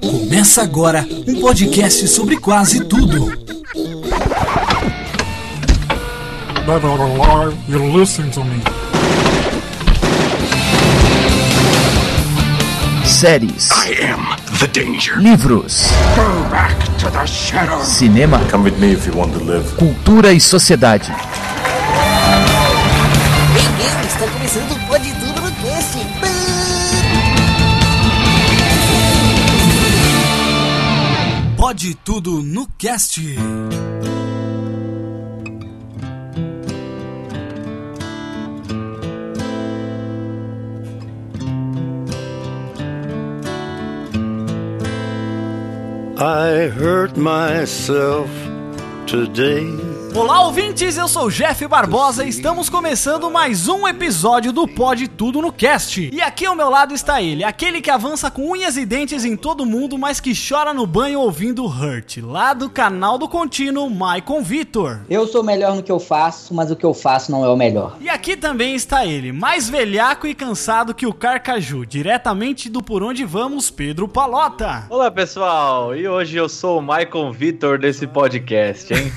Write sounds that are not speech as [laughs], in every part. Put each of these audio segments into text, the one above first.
Começa agora um podcast sobre quase tudo. Never lie, you listen to me. séries, I am the danger. livros, Go back to the shadow. cinema, Come with me if you want to live. cultura e sociedade. Pode tudo no cast. I hurt myself today. Olá, ouvintes! Eu sou o Jeff Barbosa e estamos começando mais um episódio do Pode Tudo no Cast. E aqui ao meu lado está ele, aquele que avança com unhas e dentes em todo mundo, mas que chora no banho ouvindo Hurt, lá do canal do contínuo Maicon Vitor. Eu sou melhor no que eu faço, mas o que eu faço não é o melhor. E aqui também está ele, mais velhaco e cansado que o Carcaju, diretamente do Por Onde Vamos, Pedro Palota. Olá pessoal, e hoje eu sou o Michael Vitor desse podcast, hein? [laughs]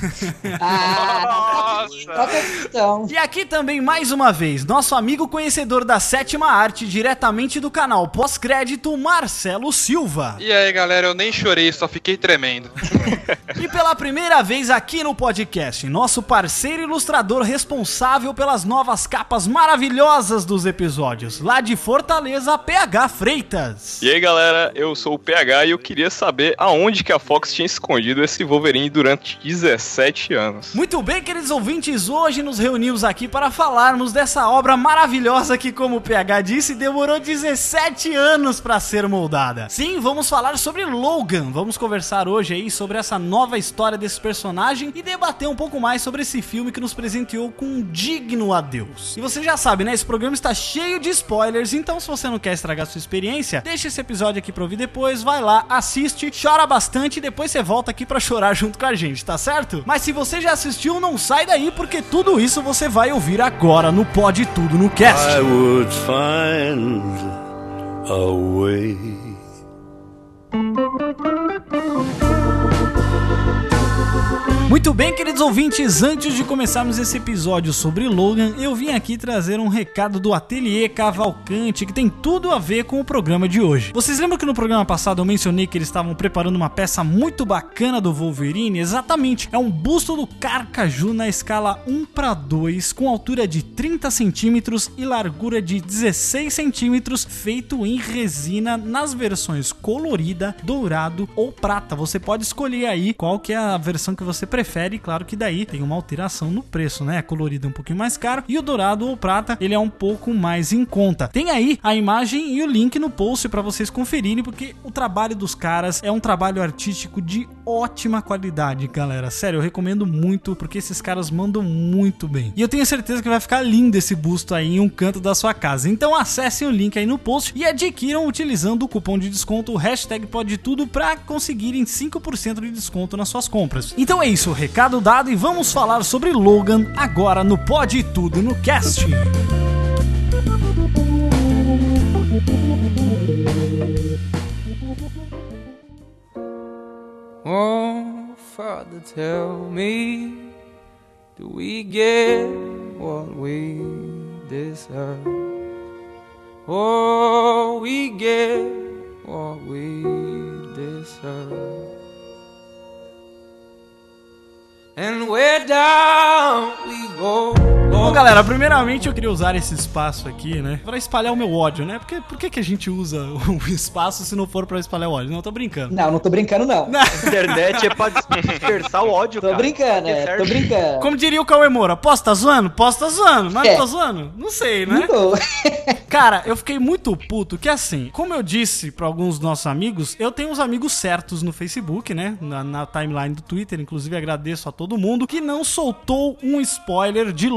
[laughs] Ah, toca a questão. E aqui também, mais uma vez, nosso amigo conhecedor da sétima arte, diretamente do canal pós-crédito, Marcelo Silva. E aí, galera, eu nem chorei, só fiquei tremendo. E pela primeira vez aqui no podcast, nosso parceiro ilustrador responsável pelas novas capas maravilhosas dos episódios, lá de Fortaleza, PH Freitas. E aí, galera, eu sou o PH e eu queria saber aonde que a Fox tinha escondido esse Wolverine durante 17 anos. Muito bem, queridos ouvintes, hoje nos reunimos aqui para falarmos dessa obra maravilhosa que, como o PH disse, demorou 17 anos para ser moldada. Sim, vamos falar sobre Logan. Vamos conversar hoje aí sobre essa nova história desse personagem e debater um pouco mais sobre esse filme que nos presenteou com um digno adeus. E você já sabe, né? Esse programa está cheio de spoilers, então se você não quer estragar sua experiência, deixa esse episódio aqui pra ouvir depois, vai lá, assiste, chora bastante e depois você volta aqui pra chorar junto com a gente, tá certo? Mas se você já assistiu, não sai daí porque tudo isso você vai ouvir agora no Pode Tudo no Cast. I would find a way. Muito bem, queridos ouvintes, antes de começarmos esse episódio sobre Logan, eu vim aqui trazer um recado do Ateliê Cavalcante que tem tudo a ver com o programa de hoje. Vocês lembram que no programa passado eu mencionei que eles estavam preparando uma peça muito bacana do Wolverine? Exatamente, é um busto do Carcaju na escala 1 para 2, com altura de 30 centímetros e largura de 16 centímetros, feito em resina nas versões colorida, dourado ou prata. Você pode escolher aí qual que é a versão que você prefere, claro que daí tem uma alteração no preço, né? A colorida é um pouquinho mais caro e o dourado ou prata, ele é um pouco mais em conta. Tem aí a imagem e o link no post para vocês conferirem, porque o trabalho dos caras é um trabalho artístico de ótima qualidade, galera. Sério, eu recomendo muito, porque esses caras mandam muito bem. E eu tenho certeza que vai ficar lindo esse busto aí em um canto da sua casa. Então acessem o link aí no post e adquiram utilizando o cupom de desconto, hashtag pode tudo, para conseguirem 5% de desconto nas suas compras. Então é isso, recado dado e vamos falar sobre Logan agora no Pode Tudo no Cast. Oh, Father, tell me, do we get what we deserve? Oh, we get what we deserve. And we're down we go. Bom, galera, primeiramente eu queria usar esse espaço aqui, né, pra espalhar o meu ódio, né? Porque por que, que a gente usa [laughs] o espaço se não for pra espalhar o ódio? Não, eu tô brincando. Não, não tô brincando, não. A internet é pra dispersar o ódio, Tô cara. brincando, É certo. tô brincando. Como diria o Cauê Moura, posso tá zoando? Posso tá zoando, mas É. não tô zoando? Não sei, né? Não tô. [laughs] [laughs] Cara, eu fiquei muito puto que assim, como eu disse pra alguns dos nossos amigos, eu tenho os amigos certos no Facebook, né? Na, na timeline do Twitter, inclusive agradeço a todo mundo que não soltou um spoiler de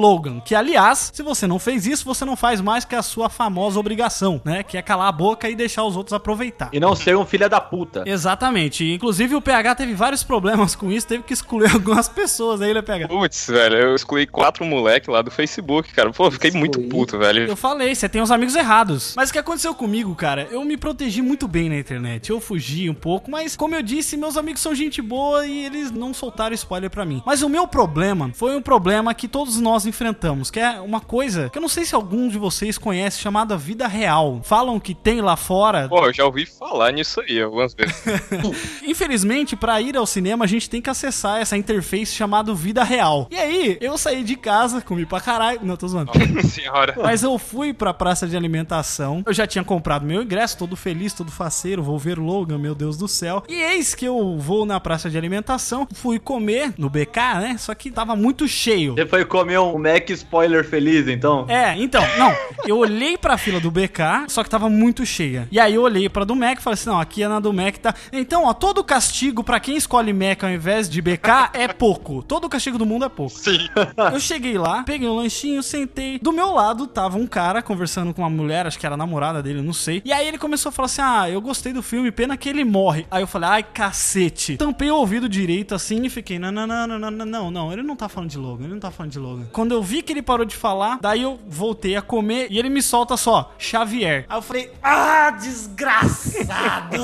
Que, aliás, se você não fez isso, você não faz mais que a sua famosa obrigação, né? Que é calar a boca e deixar os outros aproveitar. E não ser um filho da puta. Exatamente. Inclusive o PH teve vários problemas com isso, teve que excluir [laughs] algumas pessoas aí, né, PH? Putz, velho, eu excluí quatro moleque lá do Facebook, cara. Pô, fiquei muito puto, velho. Eu falei, você tem uns amigos amigos errados. Mas o que aconteceu comigo, cara? Eu me protegi muito bem na internet. Eu fugi um pouco, mas como eu disse, meus amigos são gente boa e eles não soltaram spoiler pra mim. Mas o meu problema foi um problema que todos nós enfrentamos, que é uma coisa que eu não sei se algum de vocês conhece, chamada vida real. Falam que tem lá fora. Pô, eu já ouvi falar nisso aí algumas vezes. [laughs] Infelizmente, pra ir ao cinema, a gente tem que acessar essa interface chamada vida real. E aí, eu saí de casa, comi pra caralho. Não, tô zoando. Nossa senhora. [laughs] Mas eu fui pra praça de alimentação. Eu já tinha comprado meu ingresso, todo feliz, todo faceiro. Vou ver Logan, meu Deus do céu. E eis que eu vou na praça de alimentação. Fui comer no BK, né? Só que tava muito cheio. Você foi comer um Mac spoiler feliz, então? É, então, não. Eu olhei pra fila do BK, só que tava muito cheia. E aí eu olhei pra do Mac e falei assim: não, aqui é na do Mac tá. Então, ó, todo castigo pra quem escolhe Mac ao invés de BK é pouco. Todo castigo do mundo é pouco. Sim. Eu cheguei lá, peguei um lanchinho, sentei. Do meu lado tava um cara conversando com uma mulher, acho que era a namorada dele, não sei. E aí ele começou a falar assim: Ah, eu gostei do filme, pena que ele morre. Aí eu falei: Ai, cacete. Tampei o ouvido direito assim e fiquei: Não, não, não, não, não, não, não, não. Ele não tá falando de Logan, ele não tá falando de Logan. Quando eu vi que ele parou de falar, daí eu voltei a comer e ele me solta só: Xavier. Aí eu falei: Ah, desgraçado.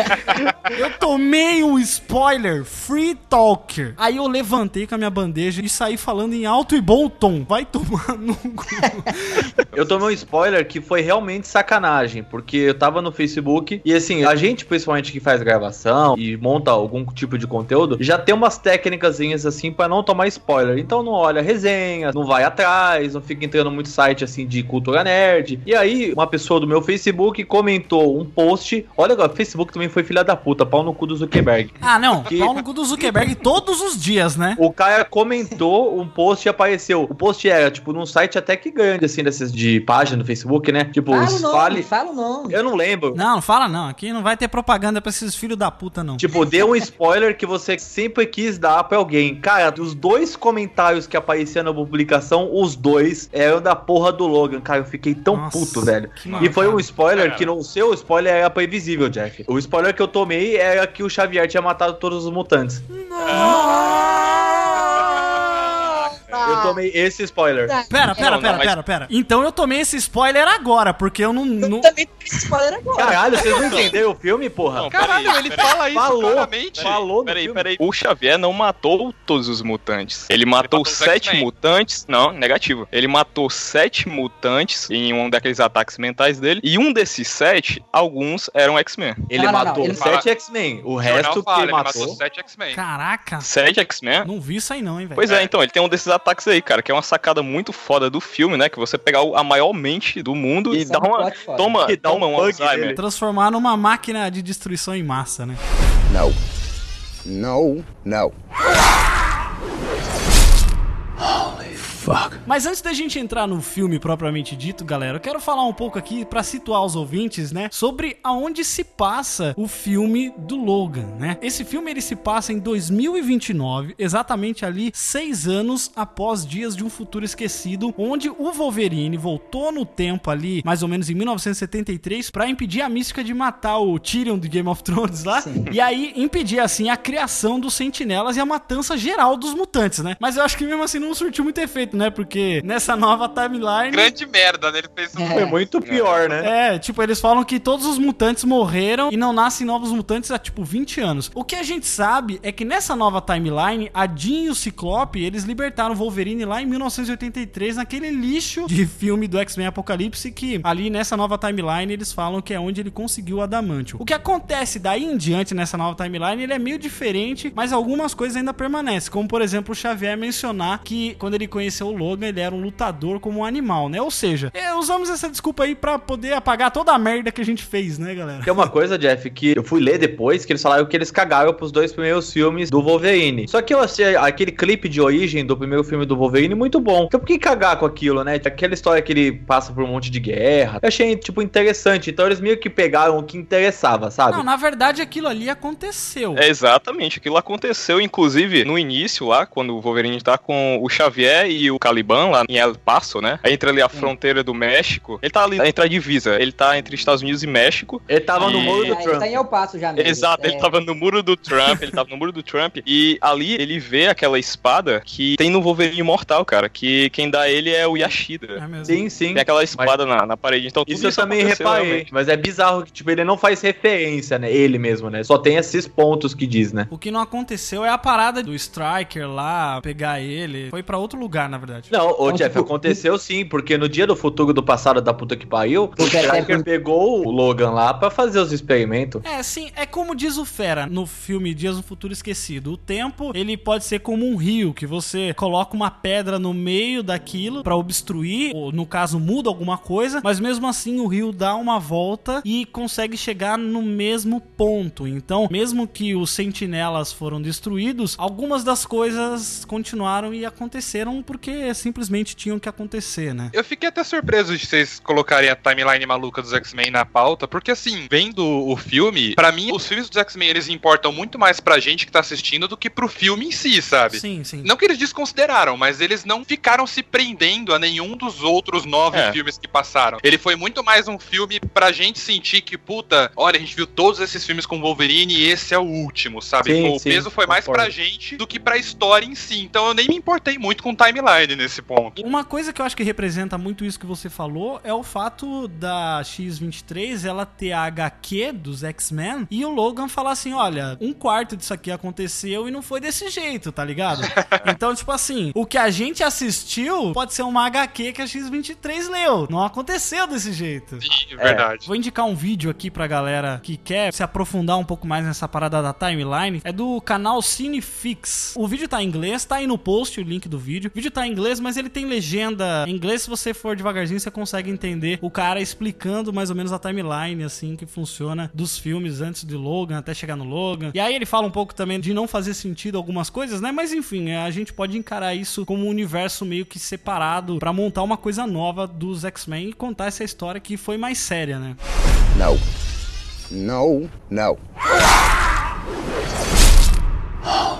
[laughs] eu tomei um spoiler, Free Talker. Aí eu levantei com a minha bandeja e saí falando em alto e bom tom. Vai tomar no cu. [laughs] Eu tomei um spoiler que foi realmente sacanagem, porque eu tava no Facebook e assim, a gente, principalmente que faz gravação e monta algum tipo de conteúdo, já tem umas técnicas assim pra não tomar spoiler. Então não olha resenha, não vai atrás, não fica entrando muito site assim de cultura nerd. E aí, uma pessoa do meu Facebook comentou um post. Olha, o Facebook também foi filha da puta, pau no cu do Zuckerberg. Ah, não. Que- Pau no cu do Zuckerberg todos os dias, né? O cara comentou um post e apareceu. O post era, tipo, num site até que grande, assim, desses de página do Facebook, né? Tipo, Fala o nome, fale. fala o nome. Eu não lembro. Não, não fala não. Aqui não vai ter propaganda pra esses filhos da puta, não. Tipo, deu um spoiler que você sempre quis dar pra alguém. Cara, dos dois comentários que apareciam na publicação, os dois eram da porra do Logan. Cara, eu fiquei tão Nossa, puto, velho. E foi um spoiler Cara. que no o seu spoiler era previsível, Jeff. O spoiler que eu tomei era que o Xavier tinha matado todos os mutantes. Eu tomei esse spoiler. Pera, pera, Não, pera, não, mas- pera, pera. Então eu tomei esse spoiler agora, porque eu não. não... Também tem spoiler agora. Caralho, vocês não entenderam o filme, porra? Não, Caralho, ele fala isso Falou, claramente. falou no Peraí, filme. peraí. O Xavier não matou todos os mutantes. Ele matou, matou os sete mutantes. Não, negativo. Ele matou sete mutantes em um daqueles ataques mentais dele. E um desses sete, alguns eram X-Men. Ele Não, não, não, matou ele sete X-Men. O resto que fala, ele ele matou. matou 7 X-Men. Caraca. Sete X-Men? Não vi isso aí não, hein, velho. Pois é, então, ele tem um desses ataques aí, cara, que é uma sacada muito foda do filme, né? Que você pegar a maior mente do mundo e dá um uma. Toma, Que dá toma um um bug Alzheimer. nele. Transformar numa máquina de destruição em massa, né? No. No, Mas antes da gente entrar no filme propriamente dito, galera, eu quero falar um pouco aqui pra situar os ouvintes, né, sobre aonde se passa o filme do Logan, né? Esse filme ele se passa em 2029, exatamente ali seis anos após Dias de um Futuro Esquecido, onde o Wolverine voltou no tempo ali, mais ou menos em 1973, pra impedir a mística de matar o Tyrion do Game of Thrones lá, e aí impedir assim a criação dos Sentinelas e a matança geral dos mutantes, né? Mas eu acho que mesmo assim não surtiu muito efeito, né? Porque nessa nova timeline. Grande merda, né? Ele fez um... Foi muito pior, né? É, tipo, eles falam que todos os mutantes morreram e não nascem novos mutantes há, tipo, 20 anos. O que a gente sabe é que nessa nova timeline, a Jean e o Ciclope, eles libertaram o Wolverine lá em 1983, naquele lixo de filme do X-Men Apocalipse, que ali nessa nova timeline eles falam que é onde ele conseguiu o Adamantium. O que acontece daí em diante nessa nova timeline, ele é meio diferente, mas algumas coisas ainda permanecem, como, por exemplo, o Xavier mencionar que quando ele conheceu o Logan, ele era um lutador como um animal, né? Ou seja, é, usamos essa desculpa aí pra poder apagar toda a merda que a gente fez, né, galera? Tem uma coisa, Jeff, que eu fui ler depois, que eles falaram que eles cagaram pros dois primeiros filmes do Wolverine. Só que eu achei aquele clipe de origem do primeiro filme do Wolverine muito bom. Então por que cagar com aquilo, né? Aquela história que ele passa por um monte de guerra. Eu achei, tipo, interessante. Então eles meio que pegaram o que interessava, sabe? Não, na verdade aquilo ali aconteceu. É exatamente, aquilo aconteceu, inclusive, no início lá, quando o Wolverine tá com o Xavier e o Caliban, lá em El Paso, né? Aí entra ali a fronteira do México. Ele tá ali entre a divisa. Ele tá entre Estados Unidos e México. Ele tava no E- muro do Ah, Trump. ele tá em El Paso já mesmo. Exato, ele É, tava no muro do Trump, ele tava no muro do Trump, e ali ele vê aquela espada que tem no Wolverine Imortal, cara, que quem dá ele é o Yashida. É mesmo. Sim, sim. Tem aquela espada na, na parede, então tudo Isso eu também reparei, realmente. mas é bizarro que, tipo, ele não faz referência, né? Ele mesmo, né? Só tem esses pontos que diz, né? O que não aconteceu é a parada do Striker lá, pegar ele. Foi pra outro lugar, na verdade. Não, ô Então, Jeff, tipo, aconteceu sim, porque no dia do futuro do passado da puta que pariu, o Striker por- pegou o Logan lá pra fazer os experimentos. É, sim, é como diz o Fera no filme Dias do Futuro Esquecido. O tempo, ele pode ser como um rio, que você coloca uma pedra no meio daquilo pra obstruir, ou no caso muda alguma coisa, mas mesmo assim o rio dá uma volta e consegue chegar no mesmo ponto. Então, mesmo que os sentinelas foram destruídos, algumas das coisas continuaram e aconteceram porque simplesmente tinham que acontecer, né? Eu fiquei até surpreso de vocês colocarem a timeline maluca dos X-Men na pauta, porque assim, vendo o filme, pra mim, os filmes dos X-Men eles importam muito mais pra gente que tá assistindo do que pro filme em si, sabe? Sim, sim. Não que eles desconsideraram, mas eles não ficaram se prendendo a nenhum dos outros nove É. filmes que passaram. Ele foi muito mais um filme pra gente sentir que, puta, olha, a gente viu todos esses filmes com Wolverine e esse é o último, sabe? Sim, o sim, peso foi mais concordo. pra gente do que pra história em si. Então eu nem me importei muito com timeline nesse ponto. Uma coisa que eu acho que representa muito isso que você falou é o fato da X-23 ela ter a HQ dos X-Men e o Logan falar assim: olha, um quarto disso aqui aconteceu e não foi desse jeito, tá ligado? [laughs] então, tipo assim, o que a gente assistiu pode ser uma HQ que a X-23 leu. Não aconteceu desse jeito. Sim, verdade. Vou indicar um vídeo aqui pra galera que quer se aprofundar um pouco mais nessa parada da timeline. É do canal Cinefix. O vídeo tá em inglês, tá aí no post o link do vídeo. O vídeo tá em inglês, mas ele tem legenda em inglês. Se você for devagarzinho, você consegue entender o cara explicando mais ou menos a timeline, assim, que funciona dos filmes antes de Logan até chegar no Logan. E aí ele fala um pouco também de não fazer sentido algumas coisas, né? Mas enfim, a gente pode encarar isso como um universo meio que separado pra montar uma coisa nova dos X-Men e contar essa história que foi mais séria, né? No. No, [gasps] [gasps] [gasps]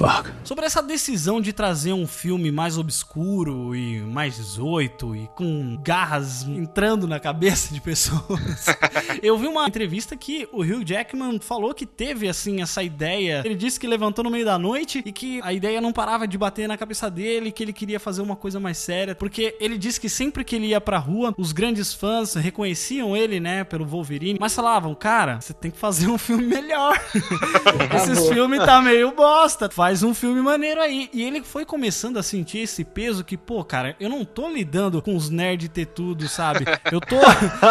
no. Sobre essa decisão de trazer um filme mais obscuro e mais 18 e com garras entrando na cabeça de pessoas. [laughs] Eu vi uma entrevista que o Hugh Jackman falou que teve assim essa ideia. Ele disse que levantou no meio da noite e que a ideia não parava de bater na cabeça dele, que ele queria fazer uma coisa mais séria, porque ele disse que sempre que ele ia pra rua, os grandes fãs reconheciam ele, né, pelo Wolverine, mas falavam: "Cara, você tem que fazer um filme melhor. [laughs] Esses filmes tá meio bosta. Faz um filme maneiro aí. E ele foi começando a sentir esse peso que, pô, cara, eu não tô lidando com os nerds ter tudo, sabe? Eu tô,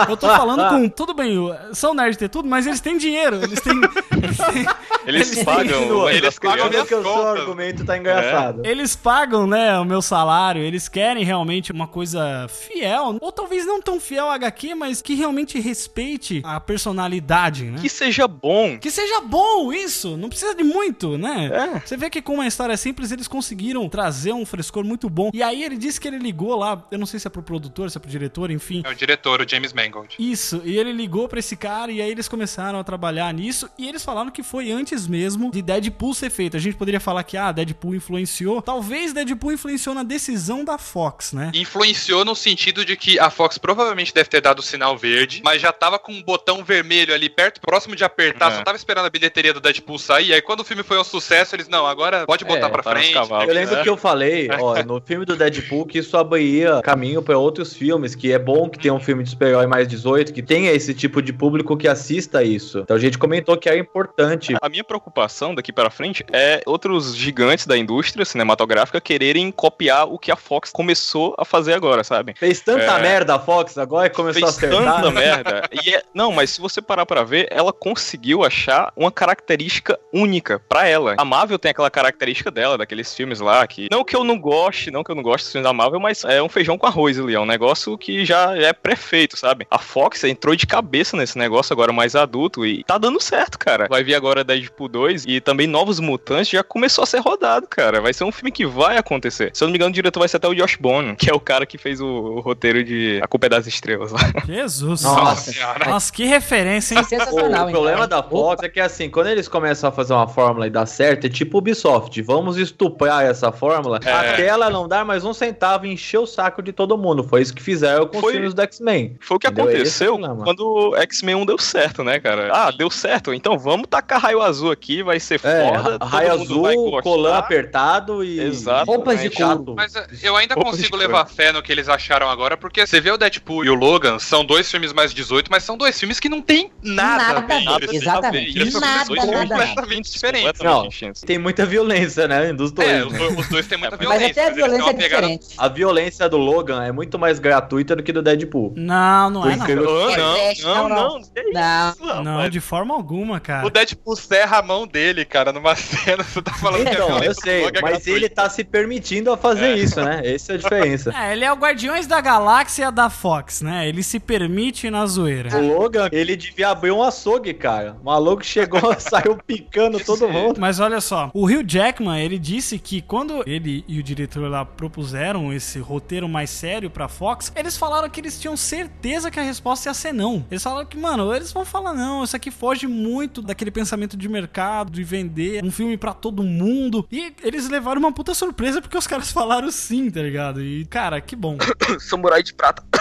eu tô falando com. Tudo bem, são nerds ter tudo, mas eles têm dinheiro. Eles têm. Eles, têm- Eles Eles pagam continuam, o eles pagam minhas que o seu argumento tá engraçado. eles pagam, né, o meu salário, eles querem realmente uma coisa fiel, ou talvez não tão fiel à HQ, mas que realmente respeite a personalidade, né? Que seja bom. Que seja bom isso, não precisa de muito, né? É. Você vê que com uma história simples eles conseguiram trazer um frescor muito bom. E aí ele disse que ele ligou lá, eu não sei se é pro produtor, se é pro diretor, enfim. É o diretor, o James Mangold. Isso, e ele ligou pra esse cara e aí eles começaram a trabalhar nisso e eles falaram que foi antes mesmo de Deadpool ser feito. A gente poderia falar que ah, Deadpool influenciou. Talvez Deadpool influenciou na decisão da Fox, né? Influenciou no sentido de que a Fox provavelmente deve ter dado o sinal verde, mas já tava com um botão vermelho ali perto, próximo de apertar, É. só tava esperando a bilheteria do Deadpool sair. Aí quando o filme foi um sucesso, eles, não, agora pode botar É, pra nos frente. cavalos. Eu lembro É. que eu falei, [laughs] ó, no filme do Deadpool, que isso abria caminho pra outros filmes, que é bom que tenha um filme de super-herói mais 18, que tenha esse tipo de público que assista isso. Então a gente comentou que era importante. A minha preocupação daqui para frente é outros gigantes da indústria cinematográfica quererem copiar o que a Fox começou a fazer agora, sabe? Fez tanta É. merda a Fox agora que começou a Fez acertar. tanta [laughs] merda. E é- não, mas se você parar pra ver, ela conseguiu achar uma característica única pra ela. A Marvel tem aquela característica dela, daqueles filmes lá que. Não que eu não goste, não que eu não goste dos filmes da Marvel, mas é um feijão com arroz ali. É um negócio que já é pré-feito, sabe? A Fox entrou de cabeça nesse negócio agora mais adulto e tá dando certo, cara. Vai vir agora Deadpool 2 e também Novos Mutantes já começou a ser rodado, cara. Vai ser um filme que vai acontecer. Se eu não me engano, o diretor vai ser até o Josh Bono, que é o cara que fez o, o roteiro de A Culpa é das Estrelas lá. Jesus. Nossa senhora. Nossa, que referência, hein? O, Sensacional, o problema então. da Fox é que assim, quando eles começam a fazer uma fórmula e dá certo, é tipo Ubisoft, vamos estuprar essa fórmula É. até ela não dar mais um centavo e encher o saco de todo mundo. Foi isso que fizeram com Foi- os filmes do X-Men. Foi o que Entendeu? É aconteceu problema. quando o X-Men 1 deu certo, né, cara? Ah, deu certo, então vamos tacar raio azul aqui, vai ser É, foda. ra- raio azul, colã apertado e. Exato. Roupas de chato. couro. Mas eh, eu ainda Roupa consigo levar fé no que eles acharam agora, porque você vê o Deadpool e o Logan, são dois filmes mais 18, mas são dois filmes que não tem nada, Nada a ver. a ver, Eles- exatamente. Nada, filmes nada, nada. completamente diferentes. Completamente Não, tem muita violência, né? Dos dois. É, né? os, dois- têm muita Mas violência. Mas até a violência é pegada- diferente. A violência do Logan é muito mais gratuita do que do Deadpool. Não, não Por é não. incrível que Ah, É, não, não, não, não. não, Não. Não, de forma alguma, cara. O Deadpool serra a mão dele, cara, numa [laughs] cena. Você tá falando que a Então, violência eu do sei, Logan é mas gratuita. ele tá se permitindo a fazer isso, né? Essa é a diferença. [laughs] É, ele é o Guardiões da Galáxia da Fox, né? Ele se permite na zoeira. O Logan, ele devia abrir um açougue, cara. O maluco chegou, [laughs] saiu picando todo mundo. Mas olha só, o Hugh Jackman, ele disse que quando ele e o diretor lá propuseram esse roteiro mais sério pra Fox, eles falaram que eles tinham certeza que a resposta ia ser não. Eles falaram que, mano, eles vão falar não, isso aqui foge muito daquele pensamento de mercado, de vender um filme pra todo mundo. E eles levaram uma puta surpresa porque os caras [laughs] falaram sim, tá ligado? E, cara, que bom. [coughs] Samurai de prata. [laughs]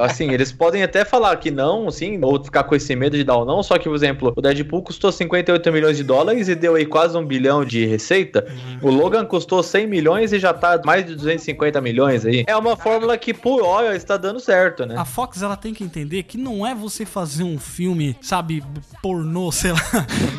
Assim, eles podem até falar que não, sim, ou ficar com esse medo de dar ou não, só que, por exemplo, o Deadpool custou 58 milhões de dólares e deu aí quase um bilhão de receita. O Logan custou 100 milhões e já tá mais de 250 milhões aí. É uma fórmula que, por hora, está dando certo, né? A Fox, ela tem que entender que não é você fazer um filme, sabe, pornô, [laughs] sei lá.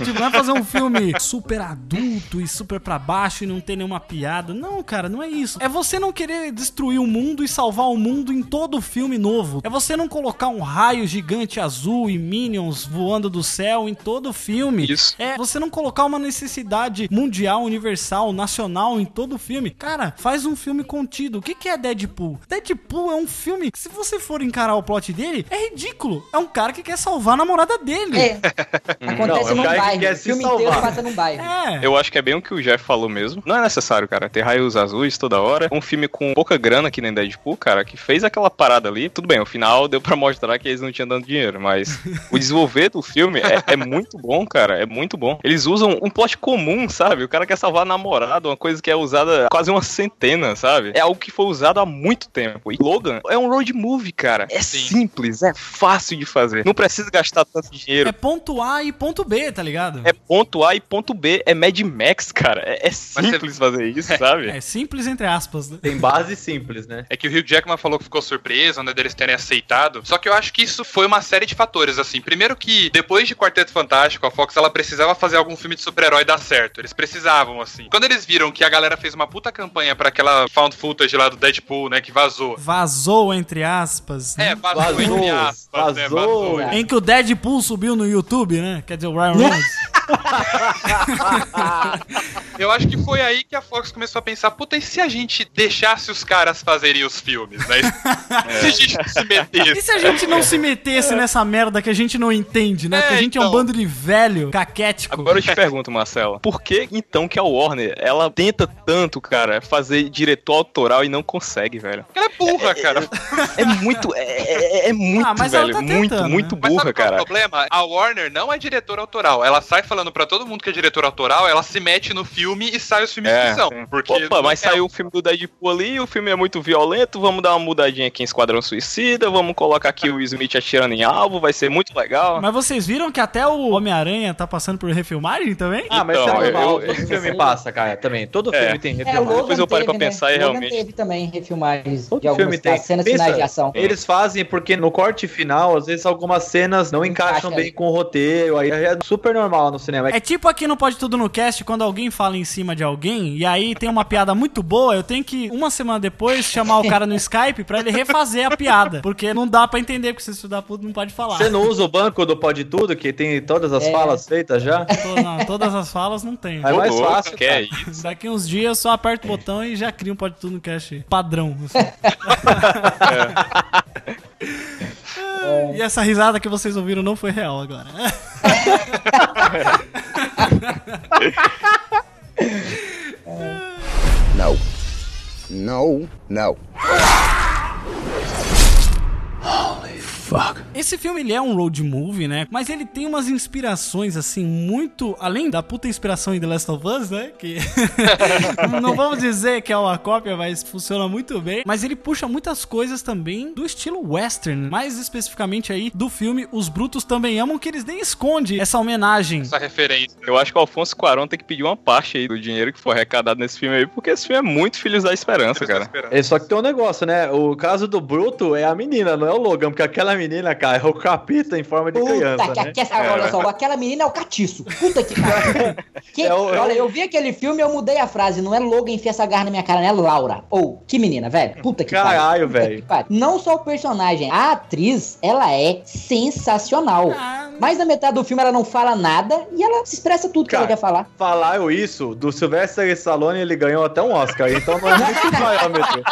tipo, não é fazer um filme super adulto e super pra baixo e não ter nenhuma piada. Não, cara, não é isso. É você não querer destruir o mundo e salvar o mundo em todo filme novo. É você não colocar um raio gigante azul e minions voando do céu em todo filme. Isso. É você não colocar uma necessidade mundial, universal, nacional em todo filme. Cara, faz um filme contido. O que, que é Deadpool? Deadpool é um filme que, se você for encarar o plot dele, é ridículo. É um cara que quer salvar a namorada dele. É. [laughs] Acontece Não, é um num que bairro. quer O filme salvar. inteiro passa num bairro. É. Eu acho que é bem o que o Jeff falou mesmo. Não é necessário, cara, ter raios azuis toda hora. Um filme com pouca grana que nem Deadpool, cara, que fez aquela parada ali. Tudo bem, o final deu pra mostrar que eles não tinham dando dinheiro, mas [laughs] o desenvolver do filme é, é muito bom, cara. É muito bom. Eles usam um plot comum, sabe? O cara quer salvar a namorada, uma coisa que é usada quase uma centena, sabe? É algo que foi usado há muito tempo. E Logan é um road movie, cara. É simples, é fácil de fazer. Não precisa gastar tanto dinheiro. É ponto A e ponto B, tá ligado? É ponto A e ponto B. É Mad Max, cara. É, é simples fazer isso, [laughs] sabe? É simples entre aspas. né? Tem base simples, né? É que o Hugh Jackman falou que ficou surpreso, né, deles terem aceitado. Só que eu acho que isso foi uma série de fatores, assim. Primeiro que, depois de Quarteto Fantástico, a Fox, ela precisava fazer algum filme de super-herói dar certo. Eles precisavam, assim. Quando eles viram que a galera fez uma puta campanha pra aquela found footage lá do Deadpool, né, que vazou. Vazou entre aspas. né? É, vazou, Vazou, entre aspas, né, vazou. vazou. Em que o Deadpool subiu no YouTube, né? Quer dizer, o Ryan Reynolds. [laughs] Eu acho que foi aí que a Fox começou a pensar, puta, e se a gente deixasse os caras fazerem os filmes, né? [laughs] Se a gente não se metesse. E se a gente não se metesse nessa merda que a gente não entende, né? É, Porque a gente é um então. bando de velho, caquético. Agora eu te pergunto, Marcelo, por que então que a Warner, ela tenta tanto, cara, fazer diretor autoral e não consegue, velho? Ela é burra, cara. É muito, é, é- é muito, Ah, mas ela velho, tá muito, tentando, muito né? Mas burra, sabe qual é cara. o problema? A Warner não é diretora autoral. Ela sai falando pra todo mundo que é diretora autoral, ela se mete no filme e sai os filmes É, são. sim. Porque Opa, mas é- saiu o filme do Deadpool ali, o filme é muito violento, vamos dar uma mudadinha aqui em Esquadrão Suicida, vamos colocar aqui o Smith atirando em alvo, vai ser muito legal. Mas vocês viram que até o Homem-Aranha tá passando por refilmagem também? Ah, mas Então, isso é normal. eu- Todo filme passa, cara, também. Todo É. filme tem É, refilmagem. Logan Depois eu parei pra teve, pensar e né? Realmente- teve também refilmagens Todo de algumas filme tem. cenas Pensa, finais de ação. Eles fazem porque no corte final, às vezes algumas cenas não encaixam Encaixa bem com o roteiro, aí é super normal no cinema. É tipo aqui no Pode Tudo no Cast, quando alguém fala em cima de alguém, e aí tem uma piada muito boa, eu tenho que, uma semana depois, chamar o cara no Skype pra ele refazer a piada. Porque não dá pra entender, porque se estudar puto não pode falar. Você não usa o banco do Pode Tudo, que tem todas as É. falas feitas já? Não, todas as falas não tem. É mais louco, fácil, que é isso? Daqui uns dias só aperta o botão e já cria um Pode Tudo no Cast padrão. assim. [laughs] E essa risada que vocês ouviram não foi real agora. No. No, no. Fuck. Esse filme ele é um road movie, né? Mas ele tem umas inspirações assim muito além da puta inspiração em The Last of Us, né? Que [laughs] [laughs] não vamos dizer que é uma cópia, mas funciona muito bem. Mas ele puxa muitas coisas também do estilo western, mais especificamente aí do filme Os Brutos Também Amam, que eles nem esconde essa homenagem. Essa referência. Eu acho que o Alfonso Cuarón tem que pedir uma parte aí do dinheiro que foi arrecadado nesse filme aí, porque esse filme é muito Filhos da Esperança, cara. É só que tem um negócio, né? O caso do Bruto é a menina, não é o Logan, porque aquela menina, cara, é o capeta em forma de criança, Puta, que, né? que- olha só, aquela menina é o catiço. Puta que pariu. [laughs] Que- É é olha, o- eu vi aquele filme e eu mudei a frase. Não é Logan enfia essa garra na minha cara, não é Laura. Ou, que menina, velho. Puta que pariu. Caralho, velho. Não só o personagem, a atriz, ela é sensacional. Mais da metade do filme ela não fala nada e ela se expressa tudo que ela quer falar. Falaram isso do Sylvester Stallone, ele ganhou até um Oscar, então não é muito [laughs] parâmetro.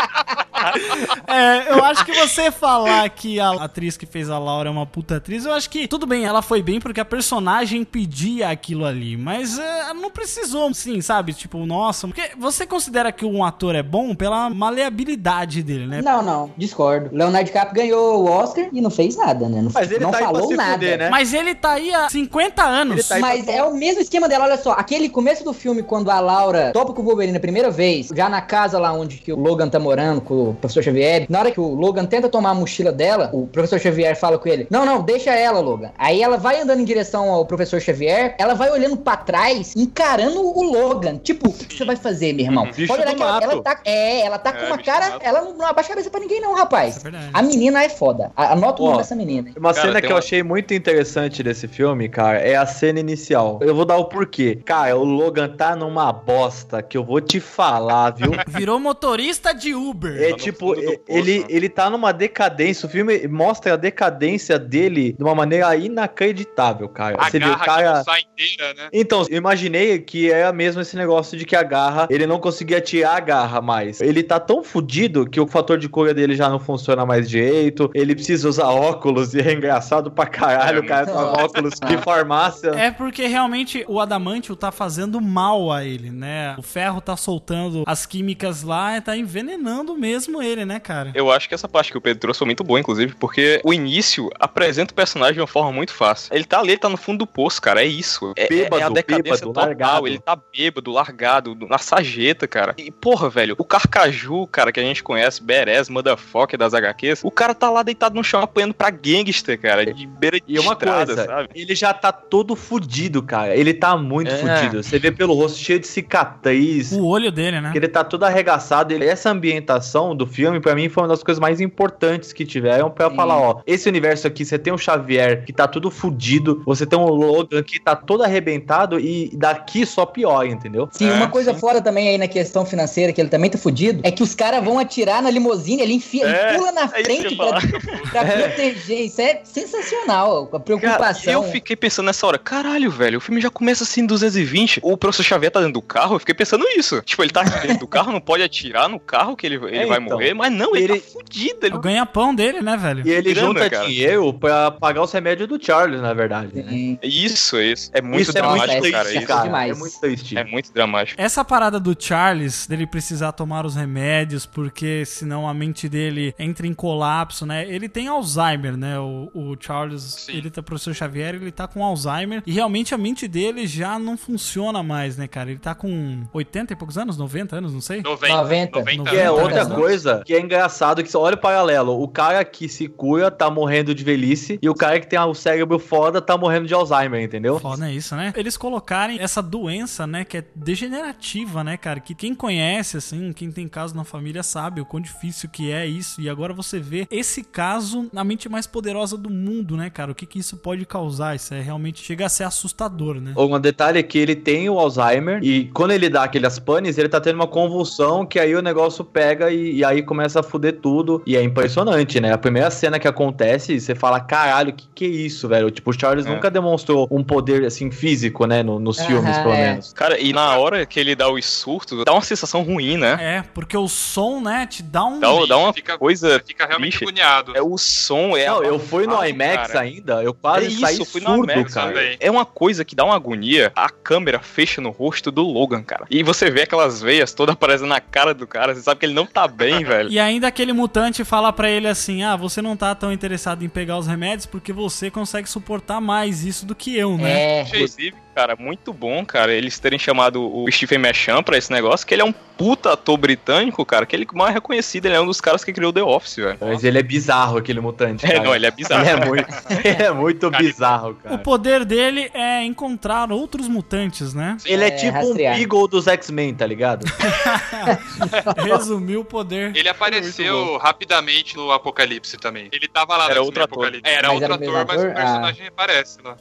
É, eu acho que você falar que a atriz que fez a Laura é uma puta atriz, eu acho que tudo bem, ela foi bem porque a personagem pedia aquilo ali, mas é, não precisou, sim, sabe? Tipo, nossa, porque você considera que um ator é bom pela maleabilidade dele, né? Não, não, discordo. Leonardo DiCaprio ganhou o Oscar e não fez nada, né? Não, Mas ele não tá aí pra falou se nada. fuder, né? Mas ele tá aí há 50 anos. Mas é o mesmo esquema dela, olha só. Aquele começo do filme, quando a Laura topa com o Wolverine a primeira vez, já na casa lá onde que o Logan tá morando com o professor Xavier, na hora que o Logan tenta tomar a mochila dela, o professor Xavier fala com ele: Não, não, deixa ela, Logan. Aí ela vai andando em direção ao professor Xavier, ela vai olhando pra trás, encarando o Logan. Tipo, o que, você vai fazer, meu irmão? Bicho Pode olhar que ela, ela tá. É, ela tá É, com uma cara. mato. Ela não, abaixa a cabeça pra ninguém, não, rapaz. É a menina é foda. A- Anota o nome dessa menina. Uma Cara, cena que eu uma- achei muito interessante desse filme, cara, é a cena inicial. Eu vou dar o porquê. Cara, o Logan tá numa bosta que eu vou te falar, viu? [laughs] Virou motorista de Uber. É tipo, ele, ele tá numa decadência. O filme mostra a decadência dele de uma maneira inacreditável, cara. A Você vê o garra cara. que não sai inteira, né? Então, eu imaginei que era mesmo esse negócio de que a garra, ele não conseguia tirar a garra mais. Ele tá tão fudido que o fator de cura dele já não funciona mais direito. Ele precisa usar óculos e é engraçado pra caralho o cara com óculos de [laughs] farmácia. É porque realmente o Adamantium tá fazendo mal a ele, né? O ferro tá soltando as químicas lá e tá envenenando mesmo ele, né, cara? Eu acho que essa parte que o Pedro trouxe foi muito boa, inclusive, porque o início apresenta o personagem de uma forma muito fácil. Ele tá ali, ele tá no fundo do poço, cara, é isso. É, Bêbado, é a decadência bêbado, total, largado. ele tá bêbado, largado, na sarjeta, cara. E, porra, velho, o Carcaju, cara, que a gente conhece, Beres, Motherfucker das HQs, o cara tá lá deitado no chão apanhando pra gangster, cara, de beira de E uma estrada, coisa, sabe? ele já tá todo fudido, cara. Ele tá muito É. fudido. Você vê pelo rosto cheio de cicatriz. O olho dele, né? Que ele tá todo arregaçado. Ele- essa ambientação do filme, pra mim, foi uma das coisas mais importantes que tiveram pra falar, ó, esse universo aqui, você tem um Xavier que tá tudo fudido, você tem um Logan que tá todo arrebentado e daqui só pior, entendeu? Sim, uma coisa fora também aí na questão financeira, que ele também tá fudido, é que os caras vão atirar na limusine, ele enfia, É, ele pula na é frente pra, [laughs] pra proteger. Isso é sensacional, a Cara, preocupação. eu fiquei pensando nessa hora, caralho, velho, o filme já começa assim em 220. O professor Xavier tá dentro do carro, eu fiquei pensando isso. Tipo, ele tá dentro do carro, não pode atirar no carro que ele, ele É, vai então. morrer, mas não, ele, Ele- tá fudido. Ele... O ganha-pão dele, né, velho? E ele Grana, junta cara. dinheiro pra pagar os remédios do Charles, na verdade, né? Isso, isso. É muito Isso é muito dramático, cara. triste, isso. cara. É muito triste. É muito dramático. Essa parada do Charles, dele precisar tomar os remédios, porque senão a mente dele entra em colapso, né? Ele tem Alzheimer, né? O, o Charles, ele tá, professor Xavier, ele tá com Alzheimer e realmente a mente dele já não funciona mais, né, cara? Ele tá com 80 e poucos anos, 90 anos, não sei? 90. 90. 90 Que é outra né? Coisa que é engraçado, que olha o paralelo. O cara que se cura tá morrendo de velhice e o cara que tem o cérebro foda tá morrendo de Alzheimer, entendeu? Foda é isso, né? Eles colocarem essa doença, né, que é degenerativa, né, cara? Que quem conhece, assim, quem tem caso na família sabe o quão difícil que é isso. E agora você vê esse caso na mente mais poderosa do mundo, né, cara? O que que isso pode causar? Isso é realmente chega a ser assustador, né? Um detalhe é que ele tem o Alzheimer e quando ele dá aqueles panes, ele tá tendo uma convulsão que aí o negócio pega e, e aí começa a fuder tudo. E é impressionante, né? A primeira cena que acontece, você fala, caralho, que que é isso, velho? Tipo, o Charles É. nunca demonstrou um poder, assim, físico, né? no- nos Aham, filmes, pelo é. menos. Cara, e na hora que ele dá os surtos, dá uma sensação ruim, né? É, porque o som, né, te dá um. Dá, dá uma Fica- coisa. Fica realmente agoniado. É o som, é. Não, eu fui no IMAX cara. ainda, eu quase é isso, saí eu fui surdo, no IMAX cara. também. É uma coisa que dá uma agonia. A câmera fecha no rosto do Logan, cara. E você vê aquelas veias todas aparecendo na cara do cara. Você sabe que ele não tá bem. Também, [laughs] velho. E ainda aquele mutante fala pra ele assim: Ah, você não tá tão interessado em pegar os remédios porque você consegue suportar mais isso do que eu, né? É. Inclusive, cara, muito bom, cara, eles terem chamado o Stephen Merchant pra esse negócio, que ele é um puta ator britânico, cara, que ele é mais reconhecido, ele é um dos caras que criou The Office, velho. Mas ele é bizarro, aquele mutante. É, cara. não, ele é bizarro. Ele é muito, [laughs] ele é muito bizarro, O cara. poder dele é encontrar outros mutantes, né? Ele é, É, tipo rastrear. um Beagle dos X-Men, tá ligado? [laughs] Resumiu o poder. Ele apareceu rapidamente no Apocalipse também. Ele tava lá Era no outro X-Men ator. Apocalipse. Era Mas outro era o ator, mas o ator? personagem aparece lá.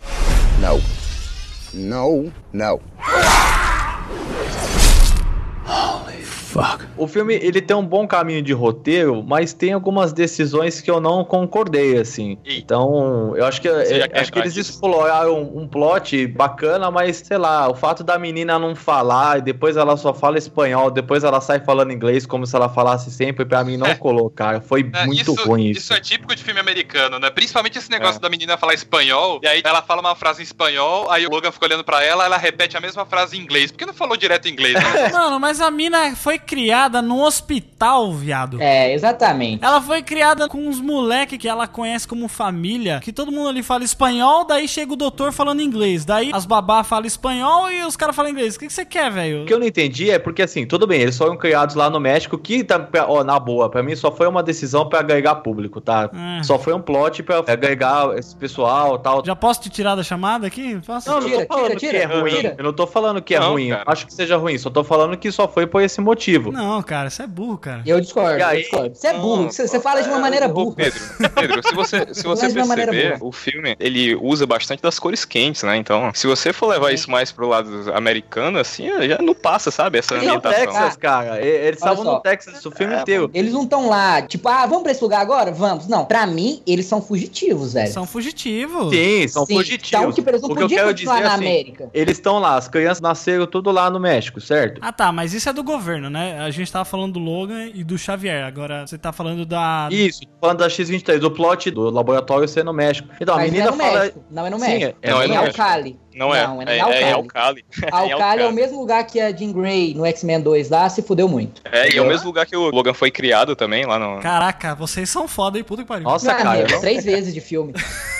No. No, no. O filme, ele tem um bom caminho de roteiro, mas tem algumas decisões que eu não concordei, assim. Então, eu acho que, é, quer acho que eles nisso? exploraram um plot bacana, mas, sei lá, o fato da menina não falar, e depois ela só fala espanhol, depois ela sai falando inglês como se ela falasse sempre, pra mim não colou, cara. Foi É, muito isso, ruim isso. isso é típico de filme americano, né? Principalmente esse negócio É. da menina falar espanhol, e aí ela fala uma frase em espanhol, aí o Logan fica olhando pra ela, ela repete a mesma frase em inglês. Por que não falou direto em inglês? Né? [laughs] Mano, mas a mina foi criada no hospital, viado. É, exatamente. Ela foi criada com uns moleque que ela conhece como família, que todo mundo ali fala espanhol, daí chega o doutor falando inglês. Daí as babá falam espanhol e os caras falam inglês. O que, que você quer, velho? O que eu não entendi é porque, assim, tudo bem, eles foram criados lá no México, que, tá, ó, na boa, pra mim só foi uma decisão pra agregar público, tá? É. Só foi um plot pra agregar esse pessoal e tal. Já posso te tirar da chamada aqui? Posso? Não, eu não Tira, tô falando tira, que tira, é ruim. tira. Eu não tô falando que é Não, ruim. cara. Acho que seja ruim. Só tô falando que só foi por esse motivo. Não, cara, você é burro, cara. Eu discordo, E aí? eu discordo. Você é burro, você, você fala de uma maneira Ô, burra. Pedro, Pedro, se você, [laughs] se você maneira perceber, o filme, ele usa bastante das cores quentes, né? Então, se você for levar isso mais pro lado americano, assim, já não passa, sabe? Essa Eles ambientação. Texas, cara. Eles estavam no Texas o filme É, inteiro. Eles não estão lá, tipo, ah, vamos pra esse lugar agora? Vamos. Não, pra mim, eles são fugitivos, velho. São fugitivos. Sim, são Sim, fugitivos. Então, tipo, eles não O que eu podiam quero continuar dizer na assim, América. Eles estão lá, as crianças nasceram tudo lá no México, certo? Ah tá, mas isso é do governo, né? A gente tava falando do Logan e do Xavier. Agora você tá falando da. Isso, tô falando da X-23, do plot do laboratório ser no México. Então, a Mas menina não é no fala. México. Não é no Sim, México. é- não, é em no México. Alcali. Não é, Não, é é, é, em Alcali. Alcali. [laughs] Em Alcali é o mesmo lugar que a Jean Grey no X-Men 2 lá, se fudeu muito. É, e é o mesmo lugar que o Logan foi criado também, lá no... Caraca, vocês são foda, hein? Puta que pariu. Nossa, cara. amigo, não- três vezes de filme.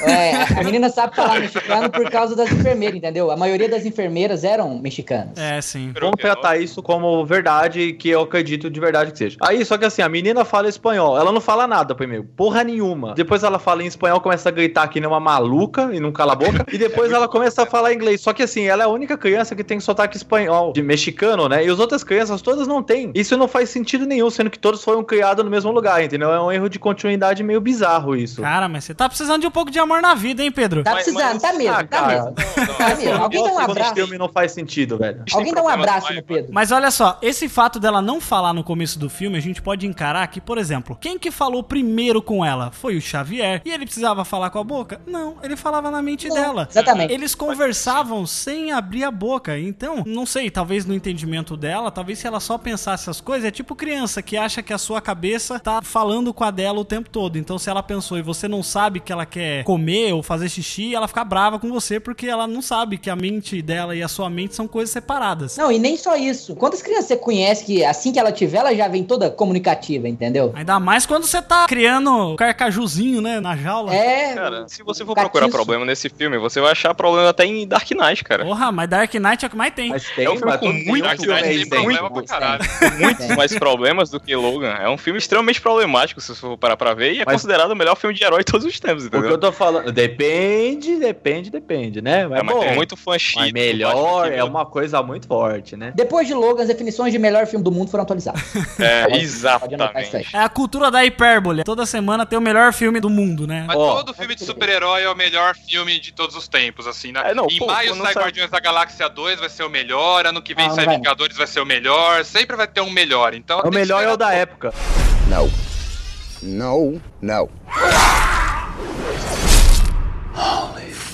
É, a menina sabe falar mexicano por causa das enfermeiras, entendeu? A maioria das enfermeiras eram mexicanas. É, sim. Vamos tratar isso como verdade, que eu acredito de verdade que seja. Aí, só que assim, a menina fala espanhol. Ela não fala nada primeiro. Porra nenhuma. Depois ela fala em espanhol, começa a gritar que nem uma maluca e não cala a boca. e depois ela começa a falar inglês. Só que assim, ela é a única criança que tem sotaque espanhol, de mexicano, né? E as outras crianças todas não têm. Isso não faz sentido nenhum, sendo que todos foram criados no mesmo lugar, entendeu? É um erro de continuidade meio bizarro isso. Cara, mas você tá precisando de um pouco de amor na vida, hein, Pedro? Tá Mas- precisando, mas- tá mesmo, Ah, tá cara. mesmo. Tá mesmo. Alguém dá um abraço. filme não faz sentido, velho. Alguém dá um abraço no Pedro. Mas olha só, esse fato dela não falar no começo do filme, a gente pode encarar que, por exemplo, quem que falou primeiro com ela? Foi o Xavier. E ele precisava falar com a boca? Não, ele falava na mente Não, dela. exatamente. Eles conversavam sem abrir a boca. Então, não sei, talvez no entendimento dela, talvez se ela só pensasse essas coisas, é tipo criança que acha que a sua cabeça tá falando com a dela o tempo todo. Então, se ela pensou e você não sabe que ela quer comer ou fazer xixi, ela fica brava com você porque ela não sabe que a mente dela e a sua mente são coisas separadas. Não, e nem só isso. Quantas crianças você conhece que assim que ela tiver, ela já vem toda comunicativa, entendeu? Ainda mais quando você tá criando carcajuzinho, né, na jaula. É. Cara, se você for Catiço. procurar problema nesse filme, você vai achar problema até em Dark Knight, cara. Porra, mas Dark Knight é o que mais tem. Mas tem, É um filme com muito Dark Knight tem tem. problema pra caralho. [laughs] Muitos mais problemas do que Logan. É um filme extremamente problemático, se você for parar pra ver, e é Mas- considerado o melhor filme de herói de todos os tempos, O que eu entendeu? tô falando, depende, depende, depende, né? Mas, É, mas bom, tem muito fã chique. mas melhor é uma coisa muito forte, né? Depois de Logan, as definições de melhor filme do mundo foram atualizadas. [laughs] É, Pode- exatamente. É a cultura da hipérbole. Toda semana tem o melhor filme do mundo, né? Mas Ó, todo filme de super-herói é o melhor filme de todos os tempos, assim, né? É, não, em pô, maio sai sai- Guardiões da Galáxia 2, vai ser o melhor. Ano que vem Ah, não sai vai não. Vingadores, vai ser o melhor. Sempre vai ter um melhor. Então, O melhor é o da um pouco. época. No. No, no.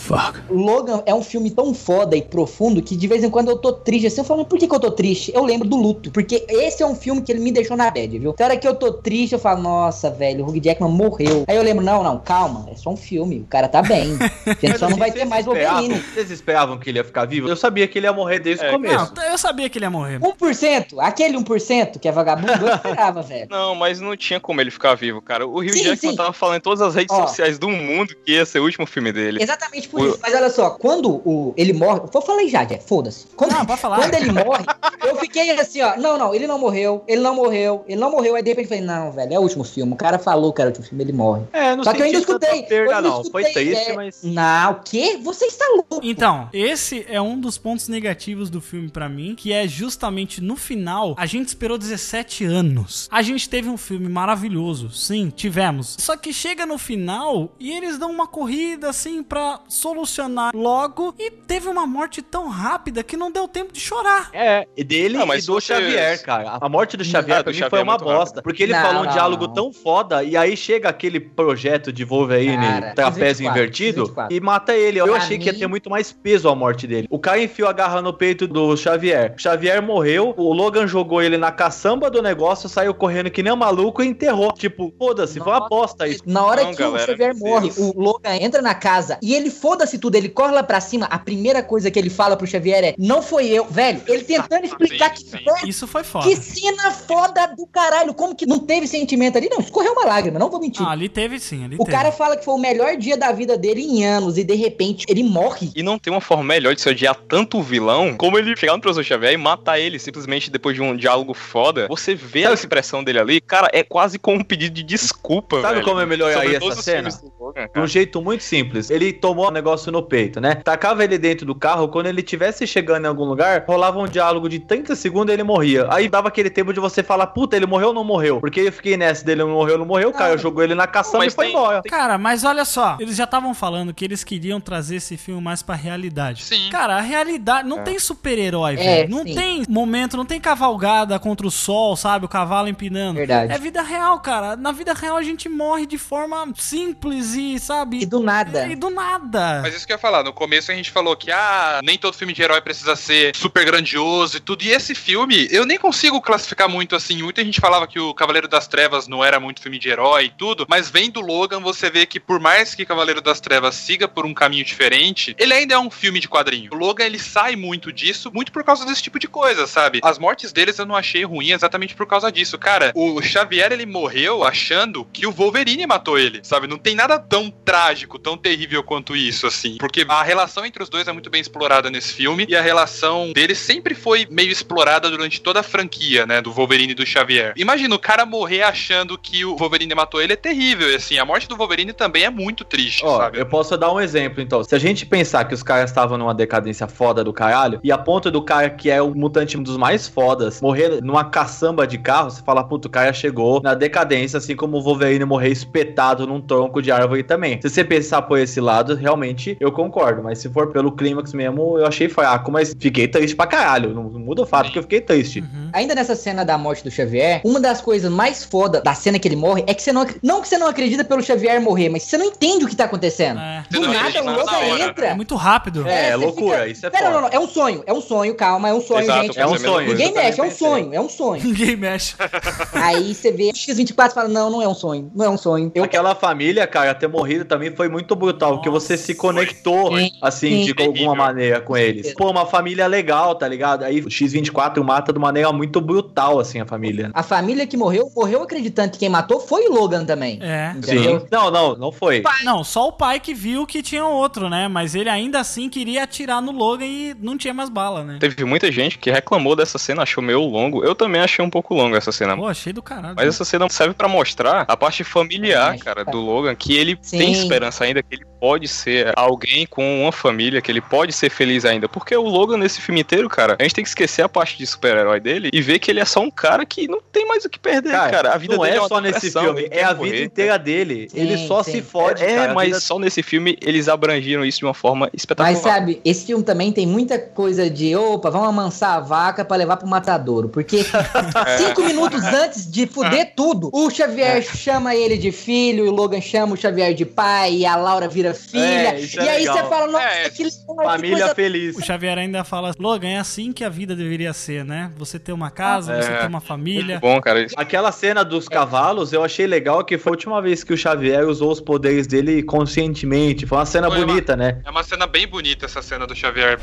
Fuck? Logan é um filme tão foda e profundo que de vez em quando eu tô triste assim. Eu falo, mas por que, que eu tô triste? Eu lembro do luto. Porque esse é um filme que ele me deixou na bad, viu? Tem hora que eu tô triste, eu falo, nossa, velho, o Hugh Jackman morreu. Aí eu lembro, não, não, calma, é só um filme. O cara tá bem. [laughs] A gente só não vai ter mais Wolverine. Vocês esperavam que ele ia ficar vivo? Eu sabia que ele ia morrer desde o começo. Não, eu sabia que ele ia morrer. 1%, aquele 1% que é vagabundo, eu esperava, velho. [laughs] Não, mas não tinha como ele ficar vivo, cara. O Hugh Sim, Jackman sim. tava falando em todas as redes Ó. sociais do mundo que ia ser o último filme dele. Exatamente por Isso. Mas olha só, quando o, ele morre. Eu falei já, Jeff, foda-se. Quando, Não, pode falar. quando ele morre, eu fiquei assim, ó. Não, não, ele não morreu, ele não morreu, ele não morreu. Aí de repente eu falei, não, velho, é o último filme. O cara falou que era o último filme, ele morre. É, não Só que eu ainda escutei. perda, eu ainda não. Foi escutei, triste, é, mas- Não, o quê? Você está louco. Então, esse é um dos pontos negativos do filme pra mim, que é justamente no final, a gente esperou 17 anos. A gente teve um filme maravilhoso, sim, tivemos. Só que chega no final e eles dão uma corrida assim pra solucionar logo e teve uma morte tão rápida que não deu tempo de chorar. É, e dele Não, mas e do você- Xavier, cara. A morte do Xavier Ah, pra do mim Xavier foi é uma bosta. rápido. Porque ele Não, falou um não, diálogo não. tão foda, e aí chega aquele projeto de Wolverine, Cara, trapézio 24, invertido, 24. e mata ele. Eu Pra achei que ia mim- ter muito mais peso a morte dele. O cara enfiou a garra no peito do Xavier. O Xavier morreu, o Logan jogou ele na caçamba do negócio, saiu correndo que nem um maluco e enterrou. Tipo, foda-se, foi uma bosta isso. Na hora Não, que galera, o Xavier morre, o Logan entra na casa e ele foda-se tudo, ele corre lá pra cima. A primeira coisa que ele fala pro Xavier é: Não foi eu, velho. Ele tentando explicar que sim. Isso foi foda. Que cena foda do caralho. Como que não teve sentimento ali? Não, escorreu uma lágrima, não vou mentir. Ah, ali teve sim, ali o teve. cara fala que foi o melhor dia da vida dele em anos e de repente ele morre. E não tem uma forma melhor de se odiar tanto o vilão como ele chegar no professor Xavier e matar ele simplesmente depois de um diálogo foda. Você vê a expressão dele ali, cara, é quase como um pedido de desculpa. Sabe velho, como é melhor aí essa cena? filmes De um jeito muito simples. Ele tomou o negócio no peito, né? Tacava ele dentro do carro, quando ele tivesse chegando em algum lugar, rolava um diálogo de 30 segundos e ele morria. Aí dava aquele tempo de você falar, puta, ele morreu ou não morreu? Porque eu fiquei nessa dele, não morreu, não morreu, o cara jogou ele na caçamba e foi tem- embora. Cara, mas olha só, eles já estavam falando que eles queriam trazer esse filme mais pra realidade. Sim. Cara, a realidade não tem super-herói, É, velho. Não sim. tem momento, não tem cavalgada contra o sol, sabe? O cavalo empinando. Verdade. É vida real, cara. Na vida real a gente morre de forma simples e, sabe? E do nada. E do nada. Mas isso que eu ia falar, no começo a gente falou que, ah, nem todo filme de herói precisa ser super grandioso e tudo. E esse filme, eu nem consigo classificar muito assim. Muita gente falava que o Cavaleiro das Trevas não era muito filme de herói e tudo, mas vendo Logan, você vê que por mais que Cavaleiro das Trevas siga por um caminho diferente, ele ainda é um filme de quadrinho. O Logan, ele sai muito disso, muito por causa desse tipo de coisa, sabe? As mortes deles eu não achei ruim exatamente por causa disso. Cara, o Xavier, ele morreu achando que o Wolverine matou ele, sabe? Não tem nada tão trágico, tão terrível quanto isso, assim. Porque a relação entre os dois é muito bem explorada nesse filme e a relação deles sempre foi meio explorada durante toda a franquia, né? Do Wolverine e do Xavier. Imagina o cara morrer achando que o Wolverine matou ele é terrível. E assim, a morte do Wolverine também é muito triste, Ó, sabe? eu posso dar um exemplo então. Se a gente pensar que os caras estavam numa decadência foda do caralho, e a ponto do cara que é o mutante um dos mais fodas morrer numa caçamba de carro, você fala, puto, o cara chegou na decadência, assim como o Wolverine morrer espetado num tronco de árvore também. Se você pensar por esse lado, realmente eu concordo. Mas se for pelo clímax mesmo, eu achei fraco, mas fiquei triste pra caralho. Não muda o fato que eu fiquei triste. Ainda nessa cena da morte do Xavier, uma das coisas mais foda da cena que ele morre é que você não. Não que você não acredita pelo Xavier morrer, mas você não entende o que tá acontecendo. É. Do não nada o hora, entra. É muito rápido. É, você loucura, isso é Não, não, foda. não, é um sonho, é um sonho, calma, é um sonho, Exato, gente. É um sonho. Ninguém mexe, é um sonho, é um sonho. Ninguém mexe. [laughs] Aí você vê, o X24 fala, não, não é um sonho, não é um sonho. Eu Aquela família, cara, ter morrido também foi muito brutal, porque você se Nossa. Conectou, Sim, assim, sim. de alguma maneira com eles. Pô, uma família legal, tá ligado? Aí o X24 mata de maneira muito brutal, assim, a família. A família que morreu, morreu acreditando que quem matou foi o Logan também. É. Entendeu? Sim. Não, não, não foi. Não, só o pai que viu que tinha outro, né? Mas ele ainda assim queria atirar no Logan e não tinha mais bala, né? Teve muita gente que reclamou dessa cena, achou meio longo. Eu também achei um pouco longo essa cena. Pô, achei do caralho. Mas essa cena serve pra mostrar a parte familiar, É, cara, do Logan, que ele Sim. tem esperança ainda, que ele pode ser alguém com uma família, que ele pode ser feliz ainda. Porque o Logan nesse filme inteiro, cara, a gente tem que esquecer a parte de super-herói dele dele e ver que ele é só um cara que não tem mais o que perder, cara. A vida não dele é uma só nesse filme, ele é a morrer, vida inteira dele. ele Sim, só sim. se fode, É, cara. mas vida- só nesse filme eles abrangiram isso de uma forma espetacular. Mas sabe, esse filme também tem muita coisa de opa, vamos amansar a vaca pra levar pro matadouro. Porque [laughs] cinco minutos antes de fuder tudo, o Xavier chama ele de filho, o Logan chama o Xavier de pai, e a Laura vira filha. É, isso é e aí legal. você fala, nossa, É, que legal, que Família coisa feliz. O Xavier ainda fala, Logan, é assim que a vida deveria ser, né? Você ter uma casa, você É. ter uma família. Bom, cara. isso- Aquela cena dos cavalos eu achei legal, que foi a última vez que o Xavier usou os poderes dele conscientemente. Foi uma cena Foi uma- bonita, né? É uma cena bem bonita essa cena do Xavier.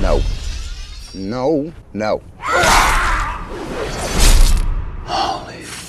No. No,